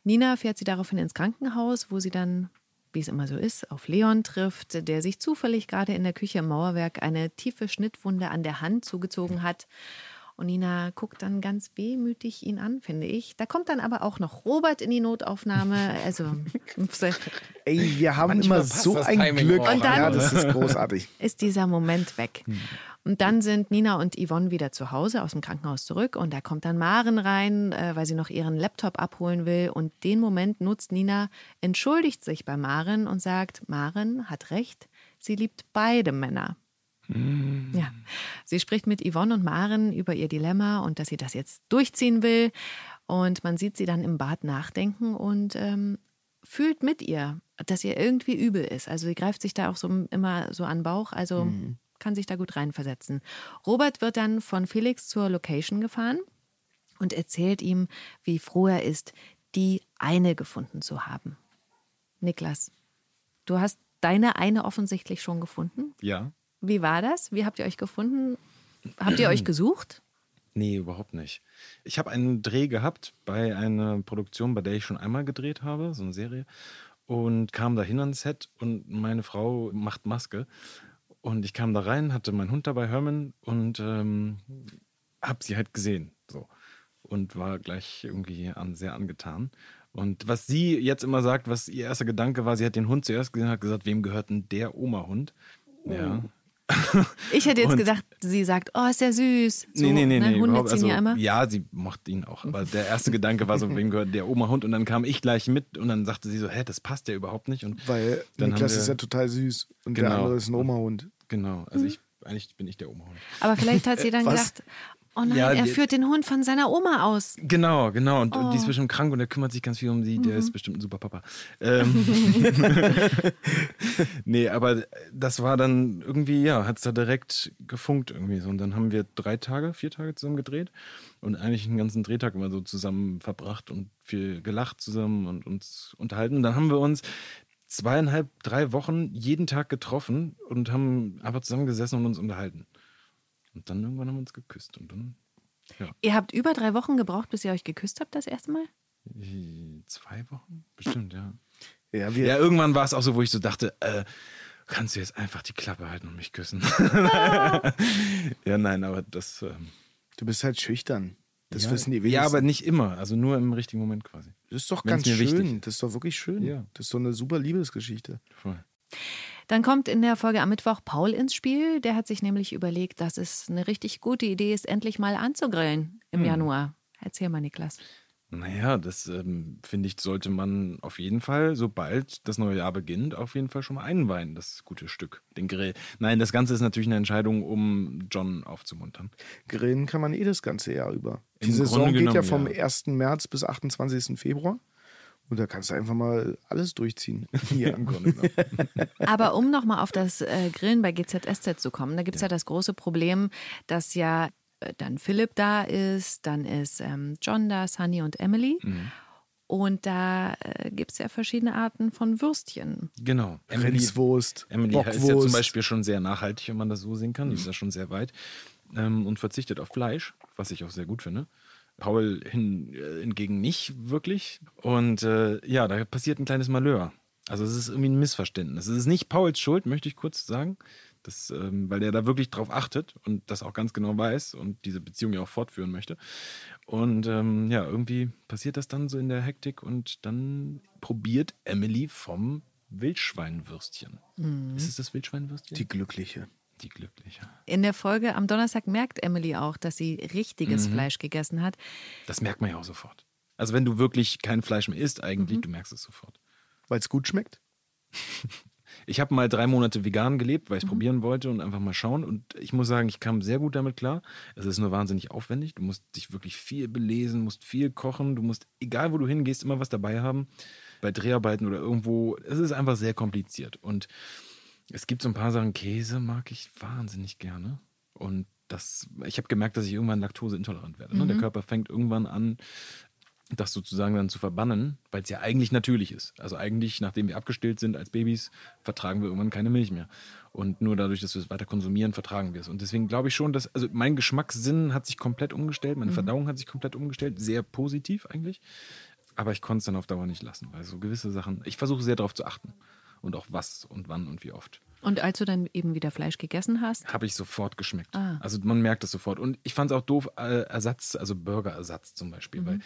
Nina fährt sie daraufhin ins Krankenhaus, wo sie dann, wie es immer so ist, auf Leon trifft, der sich zufällig gerade in der Küche im Mauerwerk eine tiefe Schnittwunde an der Hand zugezogen hat. Und Nina guckt dann ganz wehmütig ihn an, finde ich. Da kommt dann aber auch noch Robert in die Notaufnahme. Also Ey, wir haben immer so ein Timing Glück. Und dann- ja, das ist großartig. ist dieser Moment weg. Und dann sind Nina und Yvonne wieder zu Hause aus dem Krankenhaus zurück und da kommt dann Maren rein, äh, weil sie noch ihren Laptop abholen will. Und den Moment nutzt Nina, entschuldigt sich bei Maren und sagt, Maren hat recht, sie liebt beide Männer. Ja, sie spricht mit Yvonne und Maren über ihr Dilemma und dass sie das jetzt durchziehen will. Und man sieht sie dann im Bad nachdenken und ähm, fühlt mit ihr, dass ihr irgendwie übel ist. Also sie greift sich da auch so immer so an den Bauch, also kann sich da gut reinversetzen. Robert wird dann von Felix zur Location gefahren und erzählt ihm, wie froh er ist, die eine gefunden zu haben. Niklas, du hast deine eine offensichtlich schon gefunden. Ja. Wie war das? Wie habt ihr euch gefunden? Habt ihr euch gesucht? Nee, überhaupt nicht. Ich habe einen Dreh gehabt bei einer Produktion, bei der ich schon einmal gedreht habe, so eine Serie, und kam da hin ans Set und meine Frau macht Maske. Und ich kam da rein, hatte meinen Hund dabei, Herman, und ähm, habe sie halt gesehen. So. Und war gleich irgendwie an, sehr angetan. Und was sie jetzt immer sagt, was ihr erster Gedanke war, sie hat den Hund zuerst gesehen hat gesagt, wem gehört denn der Oma-Hund? Ja. Ich hätte jetzt Und- gedacht, sie sagt, oh, ist der süß. So, nee, nee, nee, ne? nee. Hunde überhaupt- ziehen also, ja immer. Ja, sie mochte ihn auch. Aber der erste Gedanke war so, wem gehört der Oma-Hund? Und dann kam ich gleich mit und dann sagte sie so, hä, das passt ja überhaupt nicht. Und Weil dann Niklas wir, ist ja total süß und der Genau. andere ist ein Oma-Hund. Genau, also ich, eigentlich bin ich der Oma-Hund. Aber vielleicht hat sie dann gedacht, oh nein, Ja, er führt den Hund von seiner Oma aus. Genau, genau. Und, und die Oh. ist bestimmt krank und der kümmert sich ganz viel um sie. Der Mhm. ist bestimmt ein super Papa. Ähm, nee, aber das war dann irgendwie, ja, hat es da direkt gefunkt irgendwie so. Und dann haben wir drei Tage, vier Tage zusammen gedreht und eigentlich einen ganzen Drehtag immer so zusammen verbracht und viel gelacht zusammen und uns unterhalten. Und dann haben wir uns zweieinhalb, drei Wochen jeden Tag getroffen und haben einfach zusammengesessen und uns unterhalten. Und dann irgendwann haben wir uns geküsst und dann Ihr habt über drei Wochen gebraucht, bis ihr euch geküsst habt, das erste Mal? Äh, Zwei Wochen? Bestimmt, ja. Ja, wir, Ja, irgendwann war es auch so, wo ich so dachte, äh, kannst du jetzt einfach die Klappe halten und mich küssen? ja, nein, aber das. Ähm, du bist halt schüchtern. Das ja, wissen die Ja, wenigsten. aber nicht immer. Also nur im richtigen Moment quasi. das ist doch wenn's ganz schön. wichtig. Das ist doch wirklich schön. Ja. Das ist doch eine super Liebesgeschichte. Voll. Dann kommt in der Folge am Mittwoch Paul ins Spiel. Der hat sich nämlich überlegt, dass es eine richtig gute Idee ist, endlich mal anzugrillen im Hm. Januar. Erzähl mal, Niklas. Naja, das ähm, finde ich, sollte man auf jeden Fall, sobald das neue Jahr beginnt, auf jeden Fall schon mal einweihen, das gute Stück, den Grill. Nein, das Ganze ist natürlich eine Entscheidung, um John aufzumuntern. Grillen kann man eh das ganze Jahr über. Die Im Saison Grunde geht ja vom ja. 1. März bis 28. Februar. Und da kannst du einfach mal alles durchziehen. Hier. Im Grunde genommen. Aber um nochmal auf das äh, Grillen bei GZSZ zu kommen, da gibt es ja. das große Problem, dass ja äh, dann Philipp da ist, dann ist ähm, John da, Sunny und Emily. Mhm. Und da äh, gibt es ja verschiedene Arten von Würstchen. Genau. Grenzwurst, Emily ist ja zum. Beispiel schon sehr nachhaltig, wenn man das so sehen kann. Die ist ja schon sehr weit ähm, und verzichtet auf Fleisch, was ich auch sehr gut finde. Paul hin, äh, hingegen nicht wirklich. Und äh, ja, da passiert ein kleines Malheur. Also es ist irgendwie ein Missverständnis. Es ist nicht Pauls Schuld, möchte ich kurz sagen, das, ähm, weil der da wirklich drauf achtet und das auch ganz genau weiß und diese Beziehung ja auch fortführen möchte. Und ähm, ja, irgendwie passiert das dann so in der Hektik und dann probiert Emily vom Wildschweinwürstchen. Ist es das Wildschweinwürstchen? Die Glückliche. Die Glückliche. In der Folge am Donnerstag merkt Emily auch, dass sie richtiges Mhm. Fleisch gegessen hat. Das merkt man ja auch sofort. Also wenn du wirklich kein Fleisch mehr isst, eigentlich, du merkst es sofort. Weil es gut schmeckt. Ich habe mal drei Monate vegan gelebt, weil ich es probieren wollte und einfach mal schauen. Und ich muss sagen, ich kam sehr gut damit klar. Es ist nur wahnsinnig aufwendig. Du musst dich wirklich viel belesen, musst viel kochen. Du musst, egal wo du hingehst, immer was dabei haben. Bei Dreharbeiten oder irgendwo. Es ist einfach sehr kompliziert. Und es gibt so ein paar Sachen. Käse mag ich wahnsinnig gerne. Und das, ich habe gemerkt, dass ich irgendwann laktoseintolerant werde. Ne? Der Körper fängt irgendwann an, das sozusagen dann zu verbannen, weil es ja eigentlich natürlich ist. Also eigentlich, nachdem wir abgestillt sind als Babys, vertragen wir irgendwann keine Milch mehr. Und nur dadurch, dass wir es weiter konsumieren, vertragen wir es. Und deswegen glaube ich schon, dass, also mein Geschmackssinn hat sich komplett umgestellt, meine Verdauung hat sich komplett umgestellt, sehr positiv eigentlich. Aber ich konnte es dann auf Dauer nicht lassen, weil so gewisse Sachen, ich versuche sehr darauf zu achten. Und auch was und wann und wie oft. Und als du dann eben wieder Fleisch gegessen hast, Habe ich sofort geschmeckt. Ah. Also man merkt es sofort. Und ich fand es auch doof, äh, Ersatz, also Burgerersatz zum Beispiel. Mhm. Weil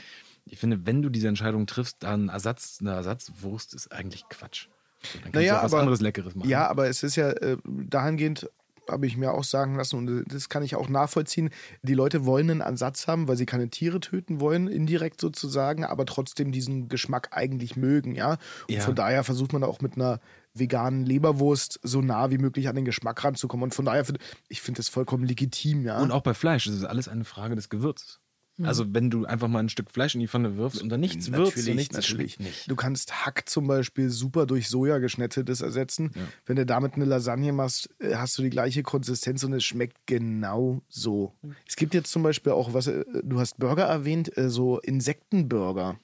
ich finde, wenn du diese Entscheidung triffst, dann Ersatz, eine Ersatzwurst ist eigentlich Quatsch. So, dann kannst Naja, du auch was aber- anderes Leckeres machen. Ja, aber es ist ja äh, dahingehend, habe ich mir auch sagen lassen, und das kann ich auch nachvollziehen. Die Leute wollen einen Ansatz haben, weil sie keine Tiere töten wollen, indirekt sozusagen, aber trotzdem diesen Geschmack eigentlich mögen, ja. Und Ja. von daher versucht man auch mit einer veganen Leberwurst so nah wie möglich an den Geschmack ranzukommen. Und von daher, find- ich finde das vollkommen legitim, ja. Und auch bei Fleisch, es ist alles eine Frage des Gewürzes. Also wenn du einfach mal ein Stück Fleisch in die Pfanne wirfst und da nichts würzt und nichts natürlich. nicht. Du kannst Hack zum Beispiel super durch Soja geschnetzeltes ersetzen. Wenn du damit eine Lasagne machst, äh, hast du die gleiche Konsistenz und es schmeckt genau so. Es gibt jetzt zum Beispiel auch, was äh, du hast Burger erwähnt, äh, so Insektenburger.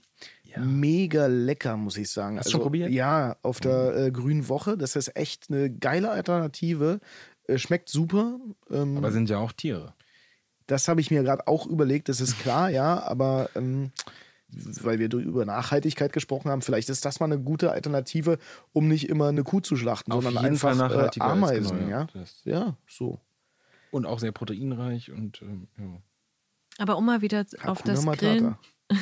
Mega lecker, muss ich sagen. Also, Hast du schon probiert? Ja, auf der äh, Grünen Woche. Das ist echt eine geile Alternative. Äh, schmeckt super. Ähm, Aber sind ja auch Tiere. Das habe ich mir gerade auch überlegt, das ist klar, ja, aber ähm, weil wir über Nachhaltigkeit gesprochen haben, vielleicht ist das mal eine gute Alternative, um nicht immer eine Kuh zu schlachten, Auf sondern einfach äh, Ameisen, genau, ja. ja. So. Und auch sehr proteinreich und ähm, ja, aber um mal wieder auf Hakuna das, Matata. Grillen,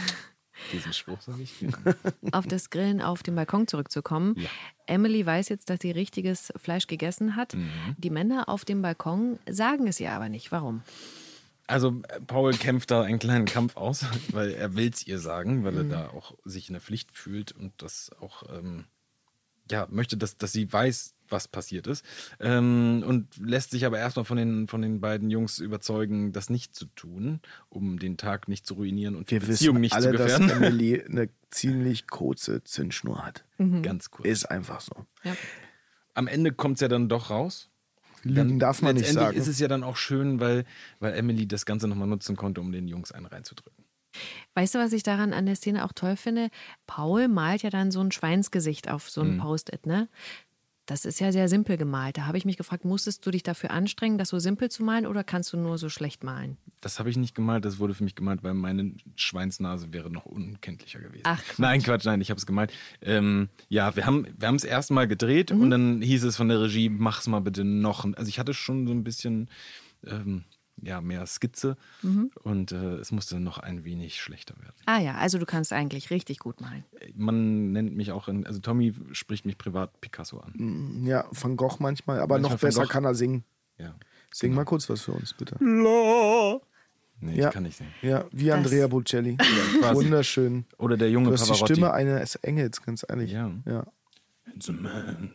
diesen Spruch sage ich. auf das Grillen auf dem Balkon zurückzukommen. Ja. Emily weiß jetzt, dass sie richtiges Fleisch gegessen hat. Mhm. Die Männer auf dem Balkon sagen es ihr aber nicht. Warum? Also äh, Paul kämpft da einen kleinen Kampf aus, weil er will es ihr sagen, weil er Mhm. da auch sich in der Pflicht fühlt und das auch ähm, ja möchte, dass, dass sie weiß, was passiert ist. Ähm, und lässt sich aber erstmal von den, von den beiden Jungs überzeugen, das nicht zu tun, um den Tag nicht zu ruinieren und die Wir Beziehung wissen nicht alle, zu dass gefährden. Emily eine ziemlich kurze Zündschnur hat. Ganz kurz. Ist einfach so. Ja. Am Ende kommt es ja dann doch raus. Lügen darf man nicht letztendlich sagen. ist es ja dann auch schön, weil, weil Emily das Ganze nochmal nutzen konnte, um den Jungs einen reinzudrücken. Weißt du, was ich daran an der Szene auch toll finde? Paul malt ja dann so ein Schweinsgesicht auf so Mhm. ein Post-it, ne? Das ist ja sehr simpel gemalt. Da habe ich mich gefragt, musstest du dich dafür anstrengen, das so simpel zu malen oder kannst du nur so schlecht malen? Das habe ich nicht gemalt, das wurde für mich gemalt, weil meine Schweinsnase wäre noch unkenntlicher gewesen. Ach, Quatsch. nein, Quatsch, nein, ich habe es gemalt. Ähm, ja, wir haben wir es erst mal gedreht Mhm. und dann hieß es von der Regie, mach's mal bitte noch. Also ich hatte schon so ein bisschen ähm, ja, mehr Skizze Mhm. und äh, es musste noch ein wenig schlechter werden. Ah ja, also du kannst eigentlich richtig gut malen. Man nennt mich auch, in, also Tommy spricht mich privat Picasso an. Ja, Van Gogh manchmal, aber Manchmal noch besser Gogh. kann er singen. Ja. Sing mal kurz was für uns, bitte. Nee, Ja. ich kann nicht singen. Ja, wie Andrea Bocelli. quasi. Wunderschön. Oder der junge Du hast die Pavarotti. Stimme eines Engels, ganz ehrlich. Ja. ja. It's a man.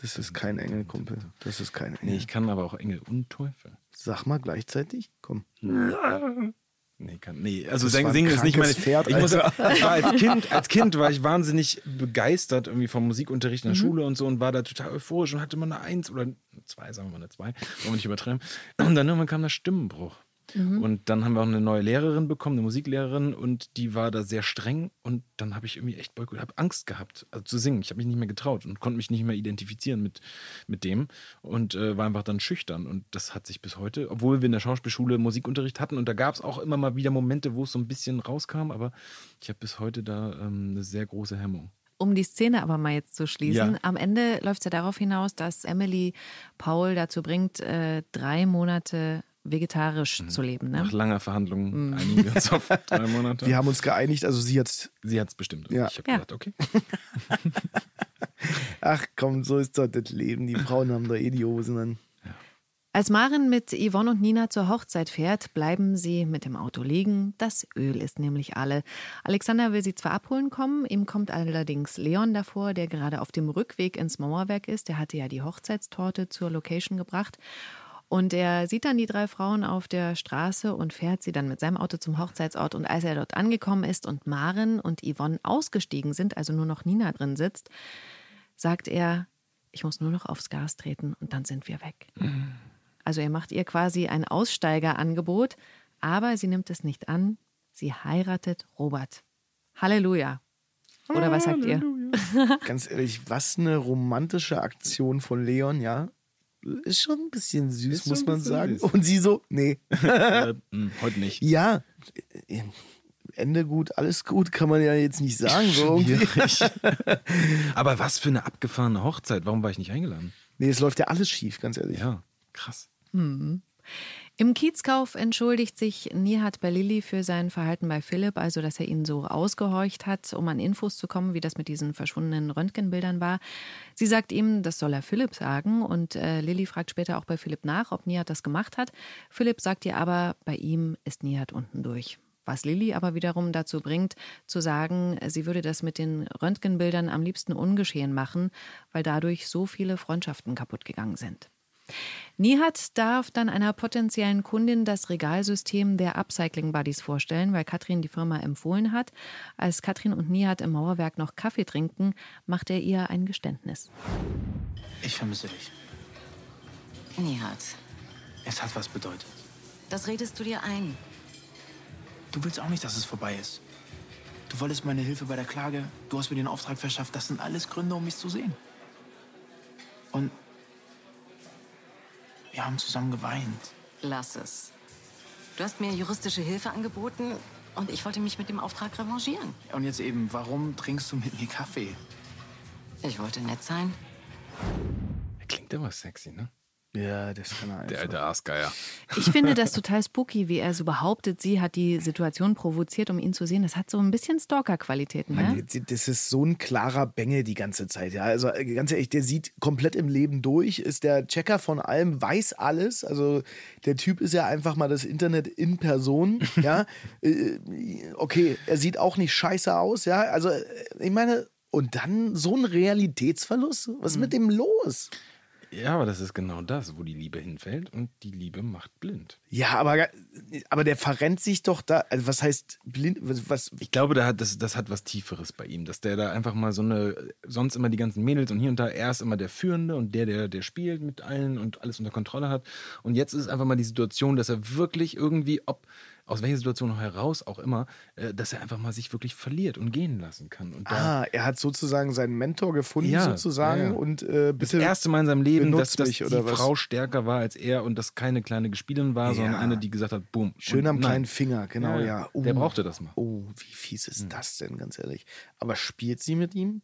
Das ist kein Engel, Kumpel. Das ist kein Engel. Nee, ich kann aber auch Engel und Teufel. Sag mal gleichzeitig. Komm. Nee, kann, nee. also singen, singen ist nicht meine. Pferd, ich, muss, als Kind, als Kind war ich wahnsinnig begeistert irgendwie vom Musikunterricht in Mhm. der Schule und so und war da total euphorisch und hatte mal eine Eins oder eine Zwei, sagen wir mal eine Zwei, wollen wir nicht übertreiben. Und dann irgendwann kam der Stimmenbruch. Mhm. Und dann haben wir auch eine neue Lehrerin bekommen, eine Musiklehrerin, und die war da sehr streng. Und dann habe ich irgendwie echt boykott, habe Angst gehabt, also zu singen. Ich habe mich nicht mehr getraut und konnte mich nicht mehr identifizieren mit, mit dem und äh, war einfach dann schüchtern. Und das hat sich bis heute, obwohl wir in der Schauspielschule Musikunterricht hatten und da gab es auch immer mal wieder Momente, wo es so ein bisschen rauskam, aber ich habe bis heute da ähm, eine sehr große Hemmung. Um die Szene aber mal jetzt zu schließen, Ja. am Ende läuft es ja darauf hinaus, dass Emily Paul dazu bringt, äh, drei Monate vegetarisch Mhm. zu leben. Ne? Nach langer Verhandlung einigen wir uns auf drei Monate. Wir haben uns geeinigt, also sie jetzt. Sie hat es bestimmt. Ja. Ich habe Ja. gesagt, okay. Ach komm, so ist doch das Leben. Die Frauen haben da eh die Hosen an. Als Maren mit Yvonne und Nina zur Hochzeit fährt, bleiben sie mit dem Auto liegen. Das Öl ist nämlich alle. Alexander will sie zwar abholen kommen, ihm kommt allerdings Leon davor, der gerade auf dem Rückweg ins Mauerwerk ist. Der hatte ja die Hochzeitstorte zur Location gebracht. Und er sieht dann die drei Frauen auf der Straße und fährt sie dann mit seinem Auto zum Hochzeitsort. Und als er dort angekommen ist und Maren und Yvonne ausgestiegen sind, also nur noch Nina drin sitzt, sagt er, ich muss nur noch aufs Gas treten und dann sind wir weg. Mhm. Also er macht ihr quasi ein Aussteigerangebot, aber sie nimmt es nicht an. Sie heiratet Robert. Halleluja. Oder was sagt ihr? Ganz ehrlich, was eine romantische Aktion von Leon, ja? Ist schon ein bisschen süß, ist muss man sagen. Süß. Und sie so, nee. äh, hm, heute nicht. Ja, Ende gut, alles gut, kann man ja jetzt nicht sagen. So Aber was für eine abgefahrene Hochzeit. Warum war ich nicht eingeladen? Nee, es läuft ja alles schief, ganz ehrlich. Ja, krass. Mhm. Im Kiezkauf entschuldigt sich Nihat bei Lilly für sein Verhalten bei Philipp, also dass er ihn so ausgehorcht hat, um an Infos zu kommen, wie das mit diesen verschwundenen Röntgenbildern war. Sie sagt ihm, das soll er Philipp sagen und äh, Lilly fragt später auch bei Philipp nach, ob Nihat das gemacht hat. Philipp sagt ihr aber, bei ihm ist Nihat unten durch. Was Lilly aber wiederum dazu bringt, zu sagen, sie würde das mit den Röntgenbildern am liebsten ungeschehen machen, weil dadurch so viele Freundschaften kaputt gegangen sind. Nihat darf dann einer potenziellen Kundin das Regalsystem der Upcycling Buddies vorstellen, weil Katrin die Firma empfohlen hat. Als Katrin und Nihat im Mauerwerk noch Kaffee trinken, macht er ihr ein Geständnis. Ich vermisse dich. Nihat. Es hat was bedeutet. Das redest du dir ein. Du willst auch nicht, dass es vorbei ist. Du wolltest meine Hilfe bei der Klage. Du hast mir den Auftrag verschafft. Das sind alles Gründe, um mich zu sehen. Und wir haben zusammen geweint. Lass es. Du hast mir juristische Hilfe angeboten und ich wollte mich mit dem Auftrag revanchieren. Und jetzt eben, warum trinkst du mit mir Kaffee? Ich wollte nett sein. Klingt immer sexy, ne? Ja, das kann er einfach. Der alte Aasgeier. Ich finde das total spooky, wie er so behauptet, sie hat die Situation provoziert, um ihn zu sehen. Das hat so ein bisschen Stalker-Qualitäten. Ne? Das ist so ein klarer Bengel die ganze Zeit. Ja, also äh, ganz ehrlich, der sieht komplett im Leben durch, ist der Checker von allem, weiß alles. Also der Typ ist ja einfach mal das Internet in Person. ja, äh, okay, er sieht auch nicht scheiße aus. Ja, also äh, ich meine, und dann so ein Realitätsverlust. Was ist mit dem los? Ja, aber das ist genau das, wo die Liebe hinfällt und die Liebe macht blind. Ja, aber, aber der verrennt sich doch da. Also was heißt blind? Was, ich glaube, da hat, das, das hat was Tieferes bei ihm, dass der da einfach mal so eine, sonst immer die ganzen Mädels und hier und da, er ist immer der Führende und der, der, der spielt mit allen und alles unter Kontrolle hat. Und jetzt ist einfach mal die Situation, dass er wirklich irgendwie, ob aus welcher Situation heraus auch immer, äh, dass er einfach mal sich wirklich verliert und gehen lassen kann. Und ah, er hat sozusagen seinen Mentor gefunden, ja, sozusagen. Ja, ja. Und äh, bitte. Das erste Mal in seinem Leben, dass, dass die was? Frau stärker war als er und das keine kleine Gespielin war, sondern eine, die gesagt hat, boom. Schön am nein. kleinen Finger, genau, ja. Uh, der brauchte das mal. Oh, wie fies ist hm. das denn, ganz ehrlich. Aber spielt sie mit ihm?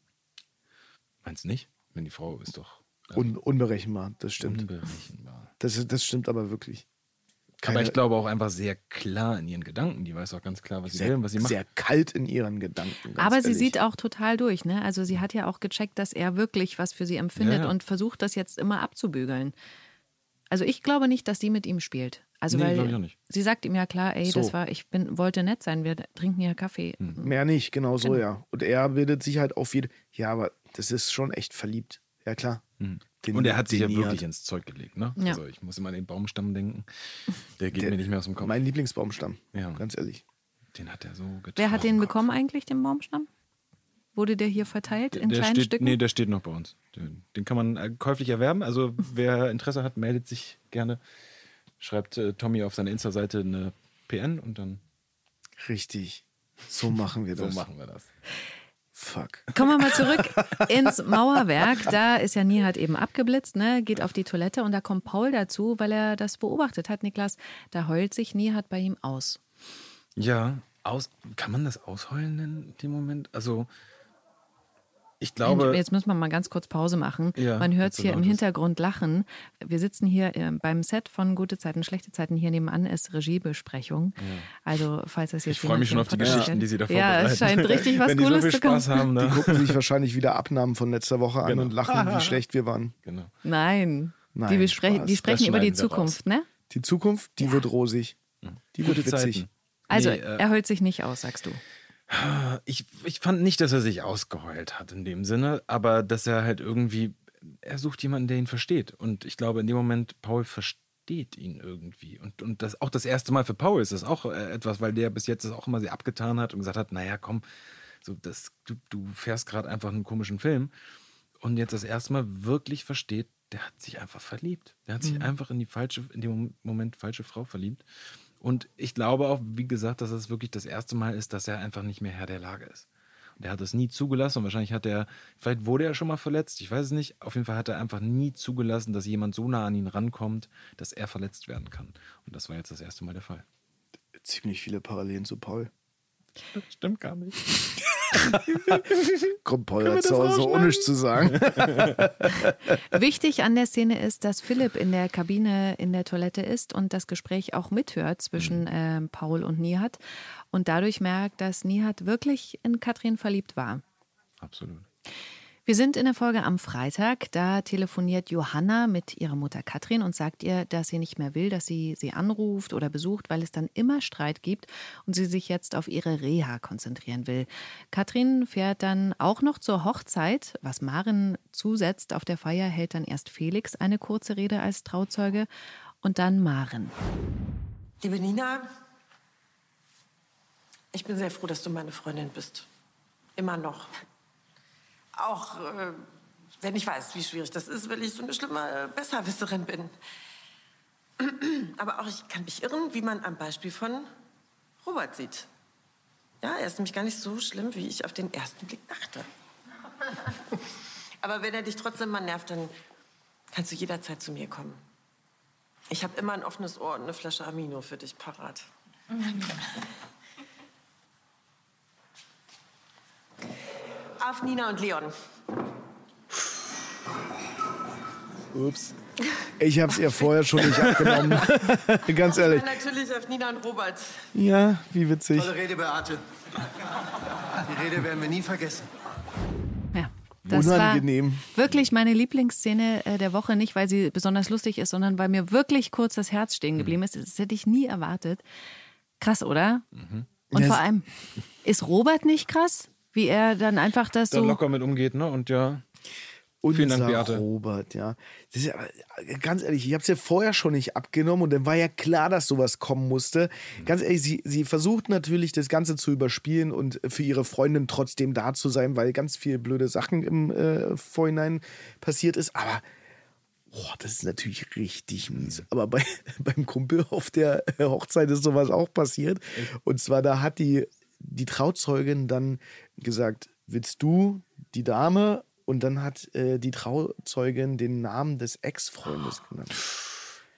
Meinst du nicht? Wenn die Frau ist doch. Un unberechenbar, das stimmt. Unberechenbar. Das, das stimmt aber wirklich. Keine, aber ich glaube auch einfach sehr klar in ihren Gedanken. Die weiß auch ganz klar, was sie will und was sie macht. Sehr kalt in ihren Gedanken. Aber ehrlich. sie sieht auch total durch. Ne? Also sie hat ja auch gecheckt, dass er wirklich was für sie empfindet ja, ja. und versucht das jetzt immer abzubügeln. Also ich glaube nicht, dass sie mit ihm spielt. Also nee, weil sie sagt ihm ja klar, ey, so. das war, ich bin, wollte nett sein, wir trinken hier Kaffee. Hm. Mehr nicht, genau so, genau. ja. Und er bildet sich halt auf jede. Ja, aber das ist schon echt verliebt. Ja, klar. Hm. Den, und er hat sich ja wirklich ins Zeug gelegt. Ne? Ja. Also ich muss immer an den Baumstamm denken. Der geht der, mir nicht mehr aus dem Kopf. Mein Lieblingsbaumstamm, ja. ganz ehrlich. Den hat er so getroffen. Wer hat den bekommen eigentlich, den Baumstamm? Wurde der hier verteilt in der kleinen steht, Stücken? Nee, der steht noch bei uns. Den, den, kann man äh, käuflich erwerben. Also wer Interesse hat, meldet sich gerne. Schreibt äh, Tommy auf seiner Insta-Seite eine PN und dann. Richtig. So machen wir das. so machen wir das. Fuck. Kommen wir mal zurück ins Mauerwerk. Da ist ja Nihat eben abgeblitzt, ne? geht auf die Toilette und da kommt Paul dazu, weil er das beobachtet hat, Niklas. Da heult sich Nihat bei ihm aus. Ja, aus, kann man das ausheulen nennen in dem Moment? Also ich glaube. Jetzt müssen wir mal ganz kurz Pause machen. Ja, Man hört es hier im Hintergrund lachen. Wir sitzen hier äh, beim Set von Gute Zeiten, Schlechte Zeiten. Hier nebenan ist Regiebesprechung. Ja. Also, falls das jetzt. Ich freue mich schon auf die Geschichten, die Sie da vorbereiten. Ja, es scheint richtig was Cooles so zu kommen. Haben, ne? Die gucken sich wahrscheinlich wieder Abnahmen von letzter Woche an genau. und lachen, wie schlecht wir waren. Genau. Nein. Nein, Die, Spaß. die sprechen über die Zukunft, ne? Die Zukunft, die wird rosig. Die wird Gute witzig. Zeiten. Also, Nee, äh, er heult sich nicht aus, sagst du. Ich, ich fand nicht, dass er sich ausgeheult hat in dem Sinne, aber dass er halt irgendwie, er sucht jemanden, der ihn versteht. Und ich glaube, in dem Moment, Paul versteht ihn irgendwie. Und, und das auch das erste Mal für Paul ist das auch äh, etwas, weil der bis jetzt das auch immer sehr abgetan hat und gesagt hat, naja, komm, so das, du, du fährst gerade einfach einen komischen Film. Und jetzt das erste Mal wirklich versteht, der hat sich einfach verliebt. Der hat sich einfach in die falsche, in dem Moment falsche Frau verliebt. Und ich glaube auch, wie gesagt, dass es wirklich das erste Mal ist, dass er einfach nicht mehr Herr der Lage ist. Und er hat es nie zugelassen und wahrscheinlich hat er, vielleicht wurde er schon mal verletzt, ich weiß es nicht. Auf jeden Fall hat er einfach nie zugelassen, dass jemand so nah an ihn rankommt, dass er verletzt werden kann. Und das war jetzt das erste Mal der Fall. Ziemlich viele Parallelen zu Paul. Stimmt gar nicht. Kommt Paul zu Hause ohne nichts zu sagen. Wichtig an der Szene ist, dass Philipp in der Kabine in der Toilette ist und das Gespräch auch mithört zwischen ähm, Paul und Nihat und dadurch merkt, dass Nihat wirklich in Katrin verliebt war. Absolut. Wir sind in der Folge am Freitag. Da telefoniert Johanna mit ihrer Mutter Katrin und sagt ihr, dass sie nicht mehr will, dass sie sie anruft oder besucht, weil es dann immer Streit gibt und sie sich jetzt auf ihre Reha konzentrieren will. Katrin fährt dann auch noch zur Hochzeit. Was Maren zusetzt auf der Feier, hält dann erst Felix eine kurze Rede als Trauzeuge und dann Maren. Liebe Nina, ich bin sehr froh, dass du meine Freundin bist. Immer noch. Auch äh, wenn ich weiß, wie schwierig das ist, weil ich so eine schlimme Besserwisserin bin. Aber auch ich kann mich irren, wie man am Beispiel von Robert sieht. Ja, er ist nämlich gar nicht so schlimm, wie ich auf den ersten Blick dachte. Aber wenn er dich trotzdem mal nervt, dann kannst du jederzeit zu mir kommen. Ich habe immer ein offenes Ohr und eine Flasche Amino für dich parat. Auf Nina und Leon. Ups. Ich hab's ihr vorher schon nicht abgenommen. Ganz ehrlich. Und natürlich auf Nina und Robert. Ja, wie witzig. Tolle Rede, Beate. Die Rede werden wir nie vergessen. Ja. Das Unangenehm. war wirklich meine Lieblingsszene äh, der Woche. Nicht, weil sie besonders lustig ist, sondern weil mir wirklich kurz das Herz stehen geblieben ist. Das hätte ich nie erwartet. Krass, oder? Und Ja, vor es- allem, ist Robert nicht krass? Wie er dann einfach das Da so. locker mit umgeht, ne? Und ja. Unser Vielen Dank, Beate. Robert, ja. Das ist ja ganz ehrlich, ich habe es ja vorher schon nicht abgenommen und dann war ja klar, dass sowas kommen musste. Ganz ehrlich, sie, sie versucht natürlich, das Ganze zu überspielen und für ihre Freundin trotzdem da zu sein, weil ganz viele blöde Sachen im äh, Vorhinein passiert ist. Aber boah, das ist natürlich richtig mies. Aber bei, beim Kumpel auf der Hochzeit ist sowas auch passiert. Und zwar, da hat die, die Trauzeugin dann gesagt, willst du die Dame? Und dann hat äh, die Trauzeugin den Namen des Ex-Freundes genannt.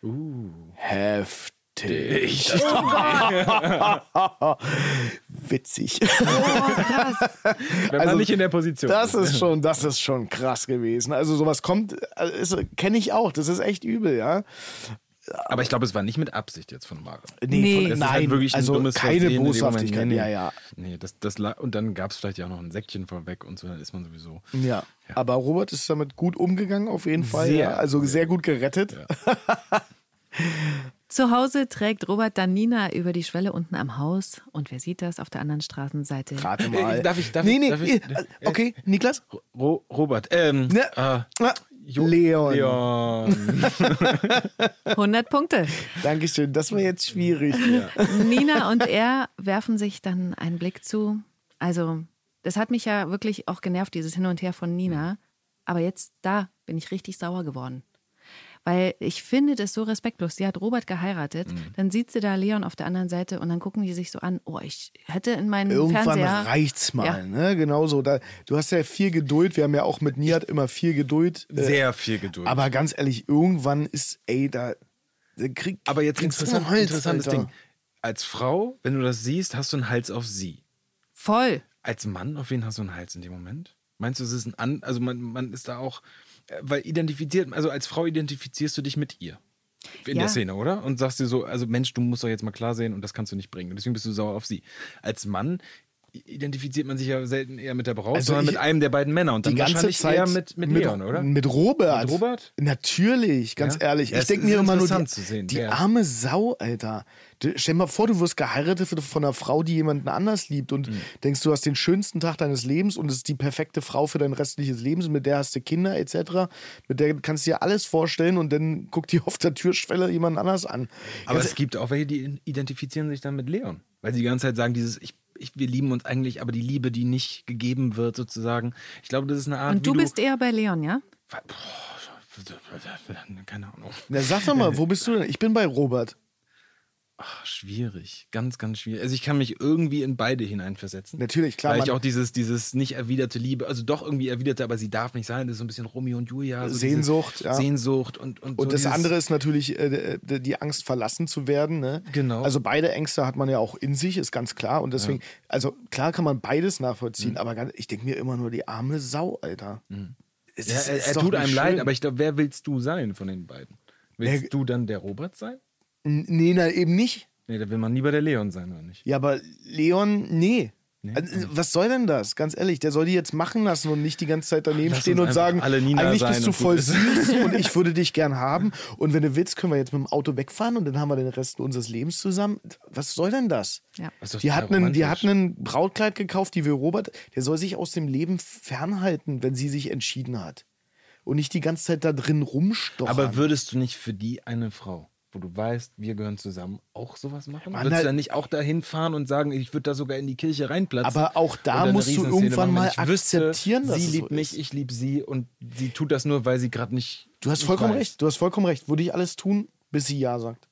Uh. Heftig. Witzig. Oh, krass. Wenn Also, man nicht in der Position Das ist schon, das ist schon krass gewesen. Also sowas kommt, also, kenne ich auch. Das ist echt übel, ja. Aber ich glaube, es war nicht mit Absicht jetzt von Mara. Nee. von- Das ist nein, halt wirklich ein also dummes keine Versehen Boshaftigkeit. Moment. Nee, Ja, nee. ja, Nee, das, das, und dann gab es vielleicht ja auch noch ein Säckchen vorweg und so, dann ist man sowieso. ja. Aber Robert ist damit gut umgegangen, auf jeden Fall. Sehr, ja. Also sehr gut gerettet. Zu Hause trägt Robert dann Nina über die Schwelle unten am Haus. Und wer sieht das auf der anderen Straßenseite? Rate mal. Darf ich- darf nee, nee, darf ich- äh, okay, Niklas? Ro Robert, ähm, Ne, äh, ah, Jo- Leon. Leon. 100 Punkte. Dankeschön, das war jetzt schwierig. Nina und er werfen sich dann einen Blick zu. Also, das hat mich ja wirklich auch genervt, dieses Hin und Her von Nina. Aber jetzt, da bin ich richtig sauer geworden. Weil ich finde das so respektlos. Sie hat Robert geheiratet, Mhm. dann sieht sie da Leon auf der anderen Seite und dann gucken die sich so an, oh, ich hätte in meinen Irgendwann Fernseher... reicht's mal, Ja. ne? Genauso. Da, du hast ja viel Geduld. Wir haben ja auch mit Nihat immer viel Geduld. äh, Sehr viel Geduld. Aber ganz ehrlich, irgendwann ist, ey, da, da krieg, Aber jetzt kriegst du interessant, Hals, interessantes Alter. Ding. Als Frau, wenn du das siehst, hast du einen Hals auf sie. Voll. Als Mann, auf wen hast du einen Hals in dem Moment? Meinst du, es ist ein An, also man, man ist da auch, weil identifiziert, also als Frau identifizierst du dich mit ihr. In Ja. der Szene, oder? Und sagst dir so, also Mensch, du musst doch jetzt mal klar sehen und das kannst du nicht bringen. Und deswegen bist du sauer auf sie. Als Mann identifiziert man sich ja selten eher mit der Braut, Also sondern ich- mit einem der beiden Männer. Und dann die ganze Zeit eher mit, mit Leon, oder? Mit Robert. Mit Robert? Natürlich, ganz Ja? ehrlich. Ja, ich denke mir immer nur, die, sehen, die arme Sau, Alter. Stell dir mal vor, du wirst geheiratet von einer Frau, die jemanden anders liebt und Mhm. denkst, du hast den schönsten Tag deines Lebens und es ist die perfekte Frau für dein restliches Leben, mit der hast du Kinder etc. Mit der kannst du dir alles vorstellen und dann guckt die auf der Türschwelle jemand anders an. Aber Ganz- es gibt auch welche, die identifizieren sich dann mit Leon. Weil sie die ganze Zeit sagen, dieses, ich, ich, wir lieben uns eigentlich, aber die Liebe, die nicht gegeben wird, sozusagen. Ich glaube, das ist eine Art. Und du wie bist eher bei Leon, ja? Boah, keine Ahnung. Na, sag doch mal, wo bist du denn? Ich bin bei Robert. Ach, schwierig. Ganz, ganz schwierig. Also ich kann mich irgendwie in beide hineinversetzen. Natürlich, klar, Weil ich auch dieses, dieses nicht erwiderte Liebe, also doch irgendwie erwiderte, aber sie darf nicht sein. Das ist so ein bisschen Romeo und Julia. So Sehnsucht, ja. Sehnsucht und Und, Und so das andere ist natürlich äh, die Angst, verlassen zu werden. Ne? Genau. Also beide Ängste hat man ja auch in sich, ist ganz klar. Und deswegen, also klar kann man beides Mhm. nachvollziehen, aber ganz, ich denke mir immer nur, die arme Sau, Alter. Es Ja, ist- er er tut einem leid, schön. aber ich glaube, wer willst du sein von den beiden? Willst Ja, du dann der Robert sein? Nee, na, eben nicht. Nee, da will man lieber der Leon sein, oder nicht? Ja, aber Leon, nee. Nee? Also, was soll denn das? Ganz ehrlich, der soll die jetzt machen lassen und nicht die ganze Zeit daneben Lass stehen und sagen, alle Nina eigentlich bist du voll süß und ich würde dich gern haben. Und wenn du willst, können wir jetzt mit dem Auto wegfahren und dann haben wir den Rest unseres Lebens zusammen. Was soll denn das? Ja. Das Die total hat, einen, die romantisch. hat ein Brautkleid gekauft, die will Robert, der soll sich aus dem Leben fernhalten, wenn sie sich entschieden hat. Und nicht die ganze Zeit da drin rumstochern. Aber würdest du nicht für die eine Frau, wo du weißt, wir gehören zusammen, auch sowas machen? Mann, würdest halt- du dann nicht auch dahin fahren und sagen, ich würde da sogar in die Kirche reinplatzen? Aber auch da musst du irgendwann machen, mal ich wüsste, akzeptieren, dass sie liebt so mich, ich liebe sie und sie tut das nur, weil sie gerade nicht. du hast vollkommen weiß. recht, du hast vollkommen recht. Würde ich alles tun, bis sie Ja sagt.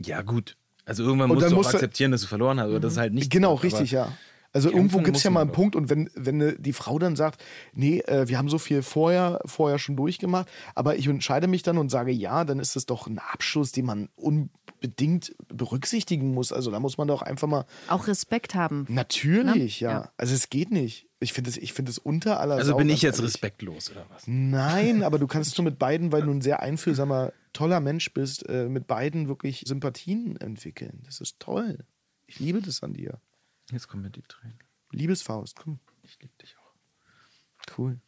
Ja, gut. Also irgendwann musst du auch musst akzeptieren, dass du verloren hast, oder das ist halt nicht. Genau, richtig, ja. Also kämpfen irgendwo gibt es ja mal einen. Punkt und wenn, wenn äh, die Frau dann sagt, nee, äh, wir haben so viel vorher, vorher schon durchgemacht, aber ich entscheide mich dann und sage ja, dann ist das doch ein Abschluss, den man unbedingt berücksichtigen muss. Also da muss man doch einfach mal, Auch Respekt haben. natürlich, Ne? ja. Ja. Also es geht nicht. Ich finde es ich find das unter aller Also Sau, bin ich jetzt ehrlich. respektlos oder was? Nein, aber du kannst nur mit beiden, weil du ein sehr einfühlsamer, toller Mensch bist, äh, mit beiden wirklich Sympathien entwickeln. Das ist toll. Ich liebe das an dir. Jetzt kommen mir die Tränen. Liebesfaust, komm. Ich liebe dich auch. Cool.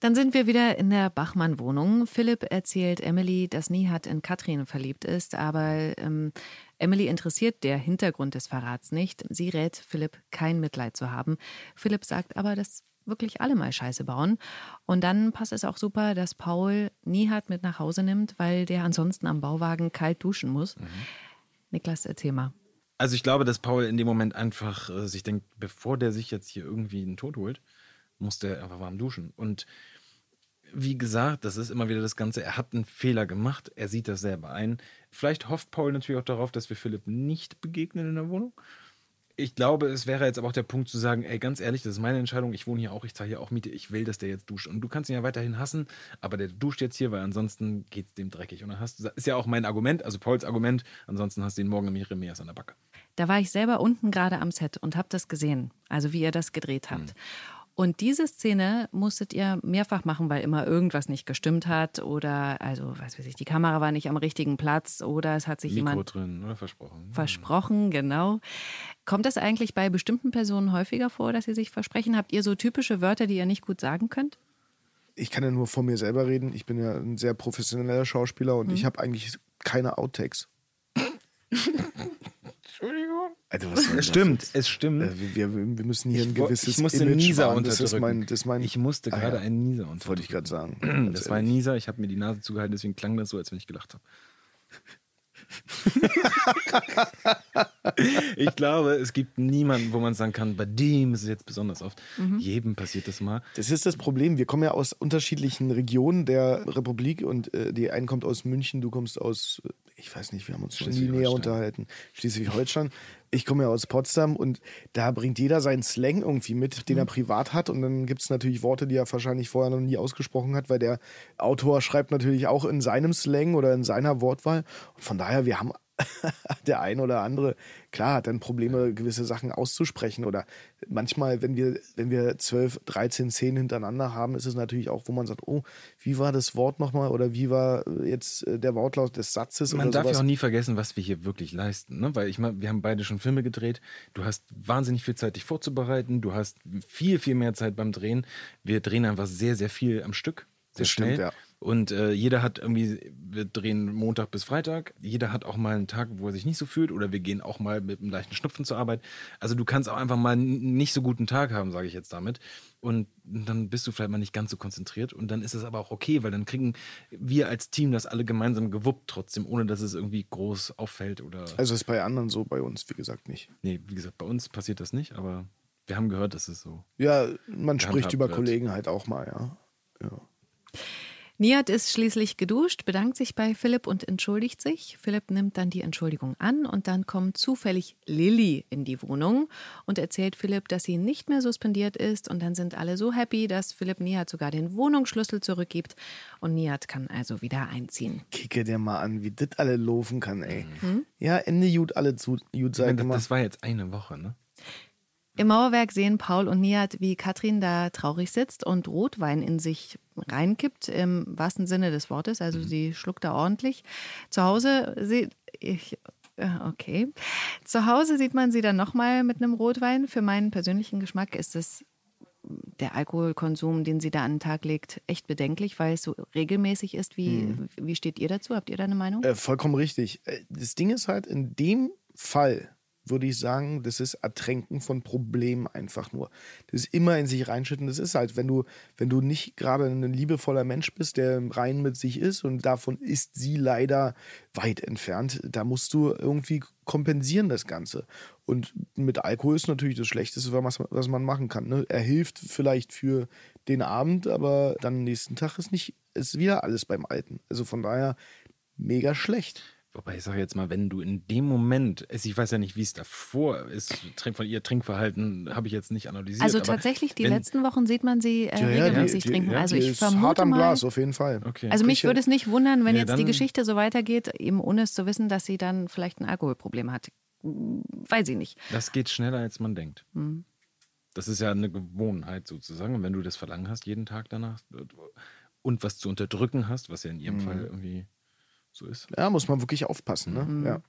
Dann sind wir wieder in der Bachmann-Wohnung. Philipp erzählt Emily, dass Nihat in Katrin verliebt ist, aber ähm, Emily interessiert der Hintergrund des Verrats nicht. Sie rät Philipp, kein Mitleid zu haben. Philipp sagt aber, dass wirklich alle mal Scheiße bauen. Und dann passt es auch super, dass Paul Nihat mit nach Hause nimmt, weil der ansonsten am Bauwagen kalt duschen muss. Niklas, erzähl mal. Also ich glaube, dass Paul in dem Moment einfach äh, sich denkt, bevor der sich jetzt hier irgendwie einen Tod holt, muss der einfach warm duschen. Und wie gesagt, das ist immer wieder das Ganze, er hat einen Fehler gemacht, er sieht das selber ein. Vielleicht hofft Paul natürlich auch darauf, dass wir Philipp nicht begegnen in der Wohnung. Ich glaube, es wäre jetzt aber auch der Punkt zu sagen, ey, ganz ehrlich, das ist meine Entscheidung, ich wohne hier auch, ich zahle hier auch Miete, ich will, dass der jetzt duscht. Und du kannst ihn ja weiterhin hassen, aber der duscht jetzt hier, weil ansonsten geht es dem dreckig. Und dann hast du, ist ja auch mein Argument, also Pauls Argument, ansonsten hast du ihn morgen im Jeremias an der Backe. Da war ich selber unten gerade am Set und habe das gesehen, also wie ihr das gedreht habt. Und diese Szene musstet ihr mehrfach machen, weil immer irgendwas nicht gestimmt hat oder, also, was weiß ich, die Kamera war nicht am richtigen Platz oder es hat sich Mikro jemand drin, oder versprochen. versprochen, genau. Kommt das eigentlich bei bestimmten Personen häufiger vor, dass sie sich versprechen? Habt ihr so typische Wörter, die ihr nicht gut sagen könnt? Ich kann ja nur von mir selber reden. Ich bin ja ein sehr professioneller Schauspieler und Mhm. ich habe eigentlich keine Outtakes. Entschuldigung. Also, was soll Es das stimmt, jetzt? es stimmt. Äh, wir, wir wir müssen hier ein wo- gewisses ich musste Image Nieser wahren. Das ist unterdrücken. mein, das ist mein, ich musste Ah, gerade ja. einen Nieser unterdrücken. wollte ich gerade sagen. Das war ein ehrlich. Nieser, ich habe mir die Nase zugehalten, deswegen klang das so, als wenn ich gelacht habe. ich glaube, es gibt niemanden, wo man sagen kann, bei dem ist es jetzt besonders oft. Jedem passiert das mal. Das ist das Problem. Wir kommen ja aus unterschiedlichen Regionen der Republik und äh, die einen kommt aus München, du kommst aus, äh, ich weiß nicht, wir haben uns noch nie näher unterhalten. Schleswig-Holstein. Ich komme ja aus Potsdam und da bringt jeder seinen Slang irgendwie mit, den er privat hat. Und dann gibt es natürlich Worte, die er wahrscheinlich vorher noch nie ausgesprochen hat, weil der Autor schreibt natürlich auch in seinem Slang oder in seiner Wortwahl. Und von daher, wir haben der ein oder andere, klar, hat dann Probleme, gewisse Sachen auszusprechen. Oder manchmal, wenn wir, wenn wir 12, 13 Szenen hintereinander haben, ist es natürlich auch, wo man sagt, oh, wie war das Wort nochmal oder wie war jetzt äh, der Wortlaut des Satzes Man darf sowas. ja auch nie vergessen, was wir hier wirklich leisten. Ne? Weil ich meine, wir haben beide schon Filme gedreht. Du hast wahnsinnig viel Zeit, dich vorzubereiten. Du hast viel, viel mehr Zeit beim Drehen. Wir drehen einfach sehr, sehr viel am Stück. Sehr Das stimmt, schnell. ja. Und äh, jeder hat irgendwie, wir drehen Montag bis Freitag. Jeder hat auch mal einen Tag, wo er sich nicht so fühlt. Oder wir gehen auch mal mit einem leichten Schnupfen zur Arbeit. Also du kannst auch einfach mal einen nicht so guten Tag haben, sage ich jetzt damit. Und dann bist du vielleicht mal nicht ganz so konzentriert. Und dann ist es aber auch okay, weil dann kriegen wir als Team das alle gemeinsam gewuppt trotzdem, ohne dass es irgendwie groß auffällt oder. Also ist bei anderen so, bei uns, wie gesagt, nicht. Nee, wie gesagt, bei uns passiert das nicht, aber wir haben gehört, dass es so. Ja, man spricht über wird. Kollegen halt auch mal, ja. ja. Nihat ist schließlich geduscht, bedankt sich bei Philipp und entschuldigt sich. Philipp nimmt dann die Entschuldigung an und dann kommt zufällig Lilly in die Wohnung und erzählt Philipp, dass sie nicht mehr suspendiert ist. Und dann sind alle so happy, dass Philipp Nihat sogar den Wohnungsschlüssel zurückgibt und Nihat kann also wieder einziehen. Kicke dir mal an, wie das alle laufen kann, ey. Ja, Ende gut, alle zu, Ich sein das, das war jetzt eine Woche, ne? Im Mauerwerk sehen Paul und Nihat, wie Katrin da traurig sitzt und Rotwein in sich reinkippt, im wahrsten Sinne des Wortes. Also sie schluckt da ordentlich. Zu Hause sieht ich. äh, Okay. Zu Hause sieht man sie dann nochmal mit einem Rotwein. Für meinen persönlichen Geschmack ist es der Alkoholkonsum, den sie da an den Tag legt, echt bedenklich, weil es so regelmäßig ist. Wie, wie steht ihr dazu? Habt ihr da eine Meinung? Äh, vollkommen richtig. Äh, Das Ding ist halt, in dem Fall würde ich sagen, das ist Ertränken von Problemen einfach nur. Das ist immer in sich reinschütten. Das ist halt, wenn du, wenn du nicht gerade ein liebevoller Mensch bist, der im Reinen mit sich ist und davon ist sie leider weit entfernt, da musst du irgendwie kompensieren das Ganze. Und mit Alkohol ist natürlich das Schlechteste, was, was man machen kann. Ne? Er hilft vielleicht für den Abend, aber dann am nächsten Tag ist nicht, ist wieder alles beim Alten. Also von daher mega schlecht. Wobei ich sage jetzt mal, wenn du in dem Moment, ich weiß ja nicht, wie es davor ist, von ihr Trinkverhalten habe ich jetzt nicht analysiert. Also aber tatsächlich, die wenn, letzten Wochen sieht man sie äh, Ja, regelmäßig die- die- trinken. ja, also die ich ist vermute hart am mal, Glas, auf jeden Fall. Okay. Also mich würde es nicht wundern, wenn Ja, jetzt die Geschichte so weitergeht, eben ohne es zu wissen, dass sie dann vielleicht ein Alkoholproblem hat. Weiß ich nicht. Das geht schneller, als man denkt. Hm. Das ist ja eine Gewohnheit sozusagen. Und wenn du das Verlangen hast, jeden Tag danach und was zu unterdrücken hast, was ja in Mhm. ihrem Fall irgendwie so ist. Ja, muss man wirklich aufpassen. Ne? Mhm. Ja.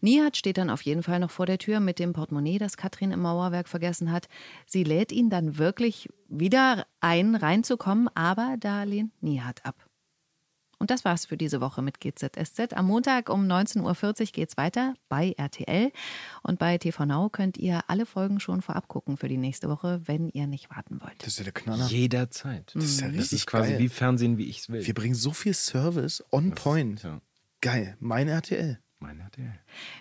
Nihat steht dann auf jeden Fall noch vor der Tür mit dem Portemonnaie, das Katrin im Mauerwerk vergessen hat. Sie lädt ihn dann wirklich wieder ein, reinzukommen, aber da lehnt Nihat ab. Und das war's für diese Woche mit GZSZ. Am Montag um 19.40 Uhr geht's weiter bei RTL. Und bei TV Now könnt ihr alle Folgen schon vorab gucken für die nächste Woche, wenn ihr nicht warten wollt. Das ist ja der Knaller. Jederzeit. Das ist ja Das richtig ist quasi geil. wie Fernsehen, wie ich es will. Wir bringen so viel Service on point. Ja, Geil. Mein RTL. mein RTL.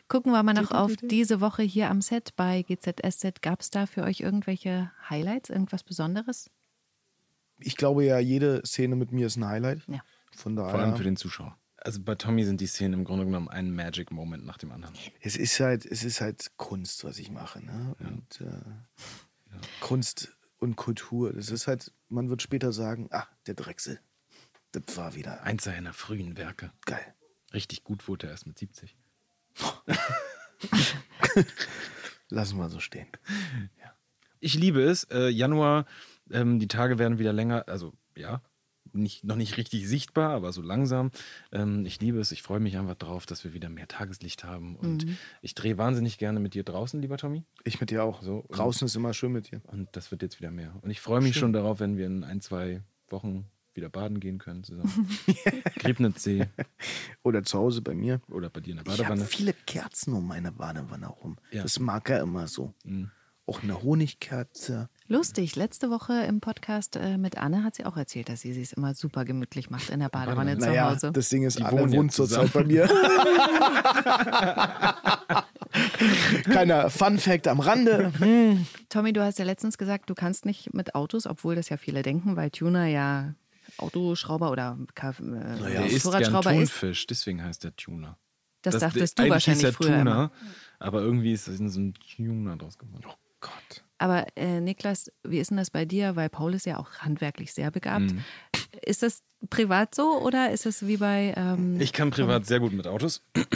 Gucken wir mal noch auf diese Woche hier am Set bei GZSZ. Gab es da für euch irgendwelche Highlights, irgendwas Besonderes? Ich glaube ja, jede Szene mit mir ist ein Highlight. Ja. Von Vor allem für daher. den Zuschauer. Also bei Tommy sind die Szenen im Grunde genommen ein Magic Moment nach dem anderen. Es ist halt, es ist halt Kunst, was ich mache. Ne? Und äh, Kunst und Kultur. Das ist halt, man wird später sagen, ah, der Drechsel. Das war wieder Eins seiner frühen Werke. geil. Richtig gut wurde er erst mit 70. Lassen wir so stehen. Ich liebe es. Äh, Januar, ähm, die Tage werden wieder länger. Also ja, nicht, noch nicht richtig sichtbar, aber so langsam. Ähm, ich liebe es. Ich freue mich einfach drauf, dass wir wieder mehr Tageslicht haben. Und ich drehe wahnsinnig gerne mit dir draußen, lieber Tommy. Ich mit dir auch. So, Draußen ist immer schön mit dir. Und das wird jetzt wieder mehr. Und ich freue mich schon darauf, wenn wir in ein, zwei Wochen wieder baden gehen können zusammen. Griebnitzsee Oder zu Hause bei mir. oder bei dir in der Ich habe Badewanne. viele Kerzen um meine Badewanne rum. Ja. Mhm. Das mag er immer so. Auch eine Honigkerze. Lustig, letzte Woche im Podcast äh, mit Anne hat sie auch erzählt, dass sie es immer super gemütlich macht in der Badewanne zu Naja, Hause. das Ding ist, Die Anne wohnt zurzeit bei mir. Kleiner Fun Fact am Rande. Hm. Tommy, du hast ja letztens gesagt, du kannst nicht mit Autos, obwohl das ja viele denken, weil Tuner ja Autoschrauber oder Ka- äh, Der isst gern ist. Thunfisch, deswegen heißt der Tuner. Das, dachtest du wahrscheinlich hieß der früher Tuner, immer. aber irgendwie ist so ein Tuner draus geworden. Oh Gott. Aber äh, Niklas, wie ist denn das bei dir? Weil Paul ist ja auch handwerklich sehr begabt. Mhm. Ist das privat so oder ist es wie bei. Ähm, Ich kann privat sehr gut mit Autos.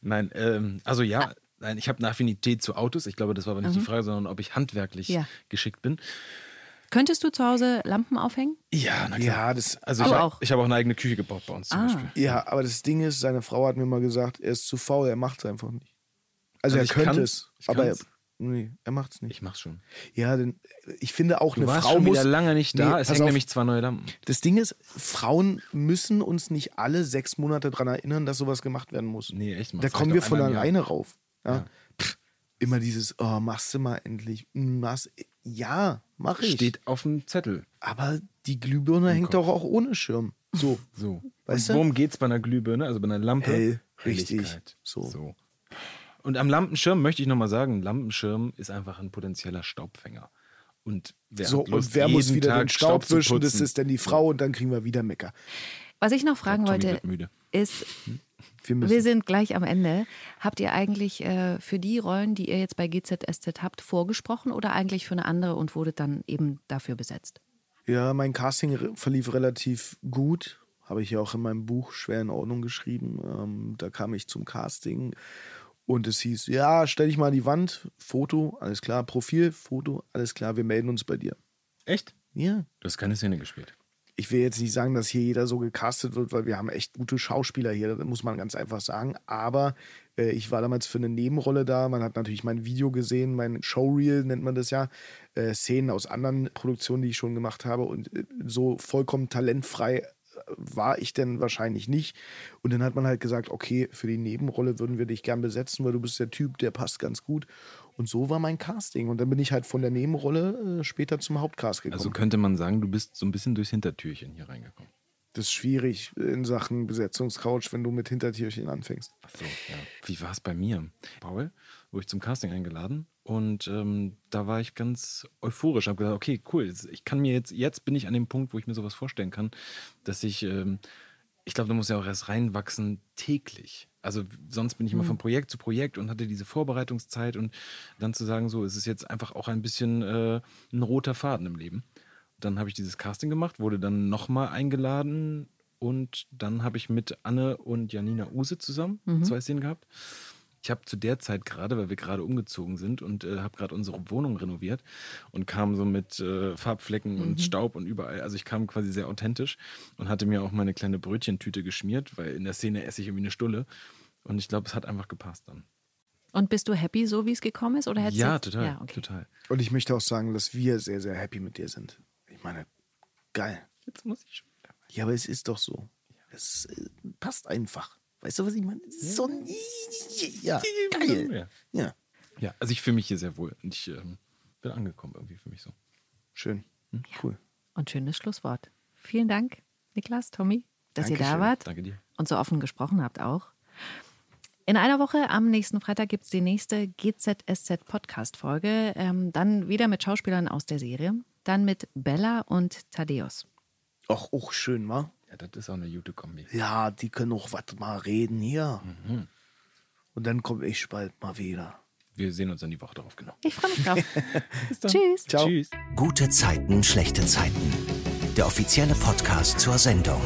Nein, ähm, also ja, nein, ich habe eine Affinität zu Autos. Ich glaube, das war aber nicht die Frage, sondern ob ich handwerklich Ja. geschickt bin. Könntest du zu Hause Lampen aufhängen? Ja, na Ja, das, Also Du ich, auch? ich habe auch eine eigene Küche gebaut bei uns zum Ah. Beispiel. ja, aber das Ding ist, seine Frau hat mir mal gesagt, er ist zu faul, er macht es einfach nicht. Also, Also er ich könnte kann's, es, ich aber er, kann's. Nee, er macht es nicht. Ich mach's schon. Ja, denn ich finde auch Du eine warst Frau schon muss. wieder lange nicht da. Nee, es hängen auf. nämlich zwei neue Lampen. Das Ding ist, Frauen müssen uns nicht alle sechs Monate daran erinnern, dass sowas gemacht werden muss. Nee, echt mal. Da kommen wir von im alleine rauf. Ja? Ja. Pff, immer dieses, oh, machst du mal endlich. Mm, Machst, ja, mach ich. Steht auf dem Zettel. Aber die Glühbirne hängt Kopf. doch auch ohne Schirm. So. So. Weißt Und du? worum geht's bei einer Glühbirne, also bei einer Lampe? Hell, richtig. So. so. Und am Lampenschirm möchte ich nochmal sagen, Lampenschirm ist einfach ein potenzieller Staubfänger. Und wer, So, Lust, und wer muss wieder Tag den Staub zu wischen? Das ist dann die Frau und dann kriegen wir wieder Mecker. Was ich noch fragen wollte, ist, Wir wir sind gleich am Ende. Habt ihr eigentlich äh, für die Rollen, die ihr jetzt bei GZSZ habt, vorgesprochen oder eigentlich für eine andere und wurdet dann eben dafür besetzt? Ja, mein Casting verlief relativ gut. Habe ich ja auch in meinem Buch schwer in Ordnung geschrieben. Ähm, da kam ich zum Casting und es hieß, ja, stell dich mal an die Wand, Foto, alles klar, Profil, Foto, alles klar, wir melden uns bei dir. Echt? Ja. Du hast keine Szene gespielt. Ich will jetzt nicht sagen, dass hier jeder so gecastet wird, weil wir haben echt gute Schauspieler hier, das muss man ganz einfach sagen. Aber äh, ich war damals für eine Nebenrolle da. Man hat natürlich mein Video gesehen, mein Showreel nennt man das ja. Äh, Szenen aus anderen Produktionen, die ich schon gemacht habe. Und äh, so vollkommen talentfrei war ich denn wahrscheinlich nicht. Und dann hat man halt gesagt, okay, für die Nebenrolle würden wir dich gern besetzen, weil du bist der Typ, der passt ganz gut. Und so war mein Casting. Und dann bin ich halt von der Nebenrolle äh, später zum Hauptcast gekommen. Also könnte man sagen, du bist so ein bisschen durchs Hintertürchen hier reingekommen. Das ist schwierig in Sachen Besetzungscouch, wenn du mit Hintertierchen anfängst. Ach so, ja. Wie war es bei mir? Paul, wurde ich zum Casting eingeladen und ähm, da war ich ganz euphorisch. Habe gesagt, okay, cool, jetzt- ich kann mir jetzt, jetzt bin ich an dem Punkt, wo ich mir sowas vorstellen kann, dass ich, ähm, ich glaube, da muss ja auch erst reinwachsen täglich. Also sonst bin ich immer von Projekt zu Projekt und hatte diese Vorbereitungszeit und dann zu sagen, so, es ist jetzt einfach auch ein bisschen äh, ein roter Faden im Leben. Dann habe ich dieses Casting gemacht, wurde dann nochmal eingeladen und dann habe ich mit Anne und Janina Use zusammen zwei Szenen gehabt. Ich habe zu der Zeit gerade, weil wir gerade umgezogen sind und äh, habe gerade unsere Wohnung renoviert und kam so mit äh, Farbflecken und Staub und überall. Also ich kam quasi sehr authentisch und hatte mir auch meine kleine Brötchentüte geschmiert, weil in der Szene esse ich irgendwie eine Stulle. Und ich glaube, es hat einfach gepasst dann. Und bist du happy, so wie es gekommen ist? Oder hättest du Ja, jetzt- total, Ja, okay. total. Und ich möchte auch sagen, dass wir sehr, sehr happy mit dir sind. Ich meine, geil. Jetzt muss ich schon wieder. Ja, aber es ist doch so. Es äh, passt einfach. Weißt du, was ich meine? So ja, geil. Ja. Ja, Ja, also ich fühle mich hier sehr wohl und ich ähm, bin angekommen irgendwie für mich so. schön. Cool. Und schönes Schlusswort. Vielen Dank, Niklas, Tommy, dass ihr da Dankeschön. wart Danke dir. und so offen gesprochen habt auch. In einer Woche, am nächsten Freitag, gibt es die nächste GZSZ-Podcast-Folge. Ähm, dann wieder mit Schauspielern aus der Serie. Dann mit Bella und Thaddeus. Ach, auch schön, wa? Ja, das ist auch eine gute Kombi. Ja, die können auch was mal reden hier. Und dann komme ich bald mal wieder. Wir sehen uns dann die Woche darauf, genau. Ich freue mich drauf. Tschüss. Ciao. Tschüss. Gute Zeiten, schlechte Zeiten. Der offizielle Podcast zur Sendung.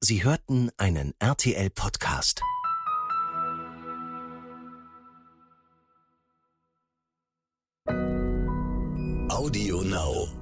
Sie hörten einen RTL-Podcast. Audio Now.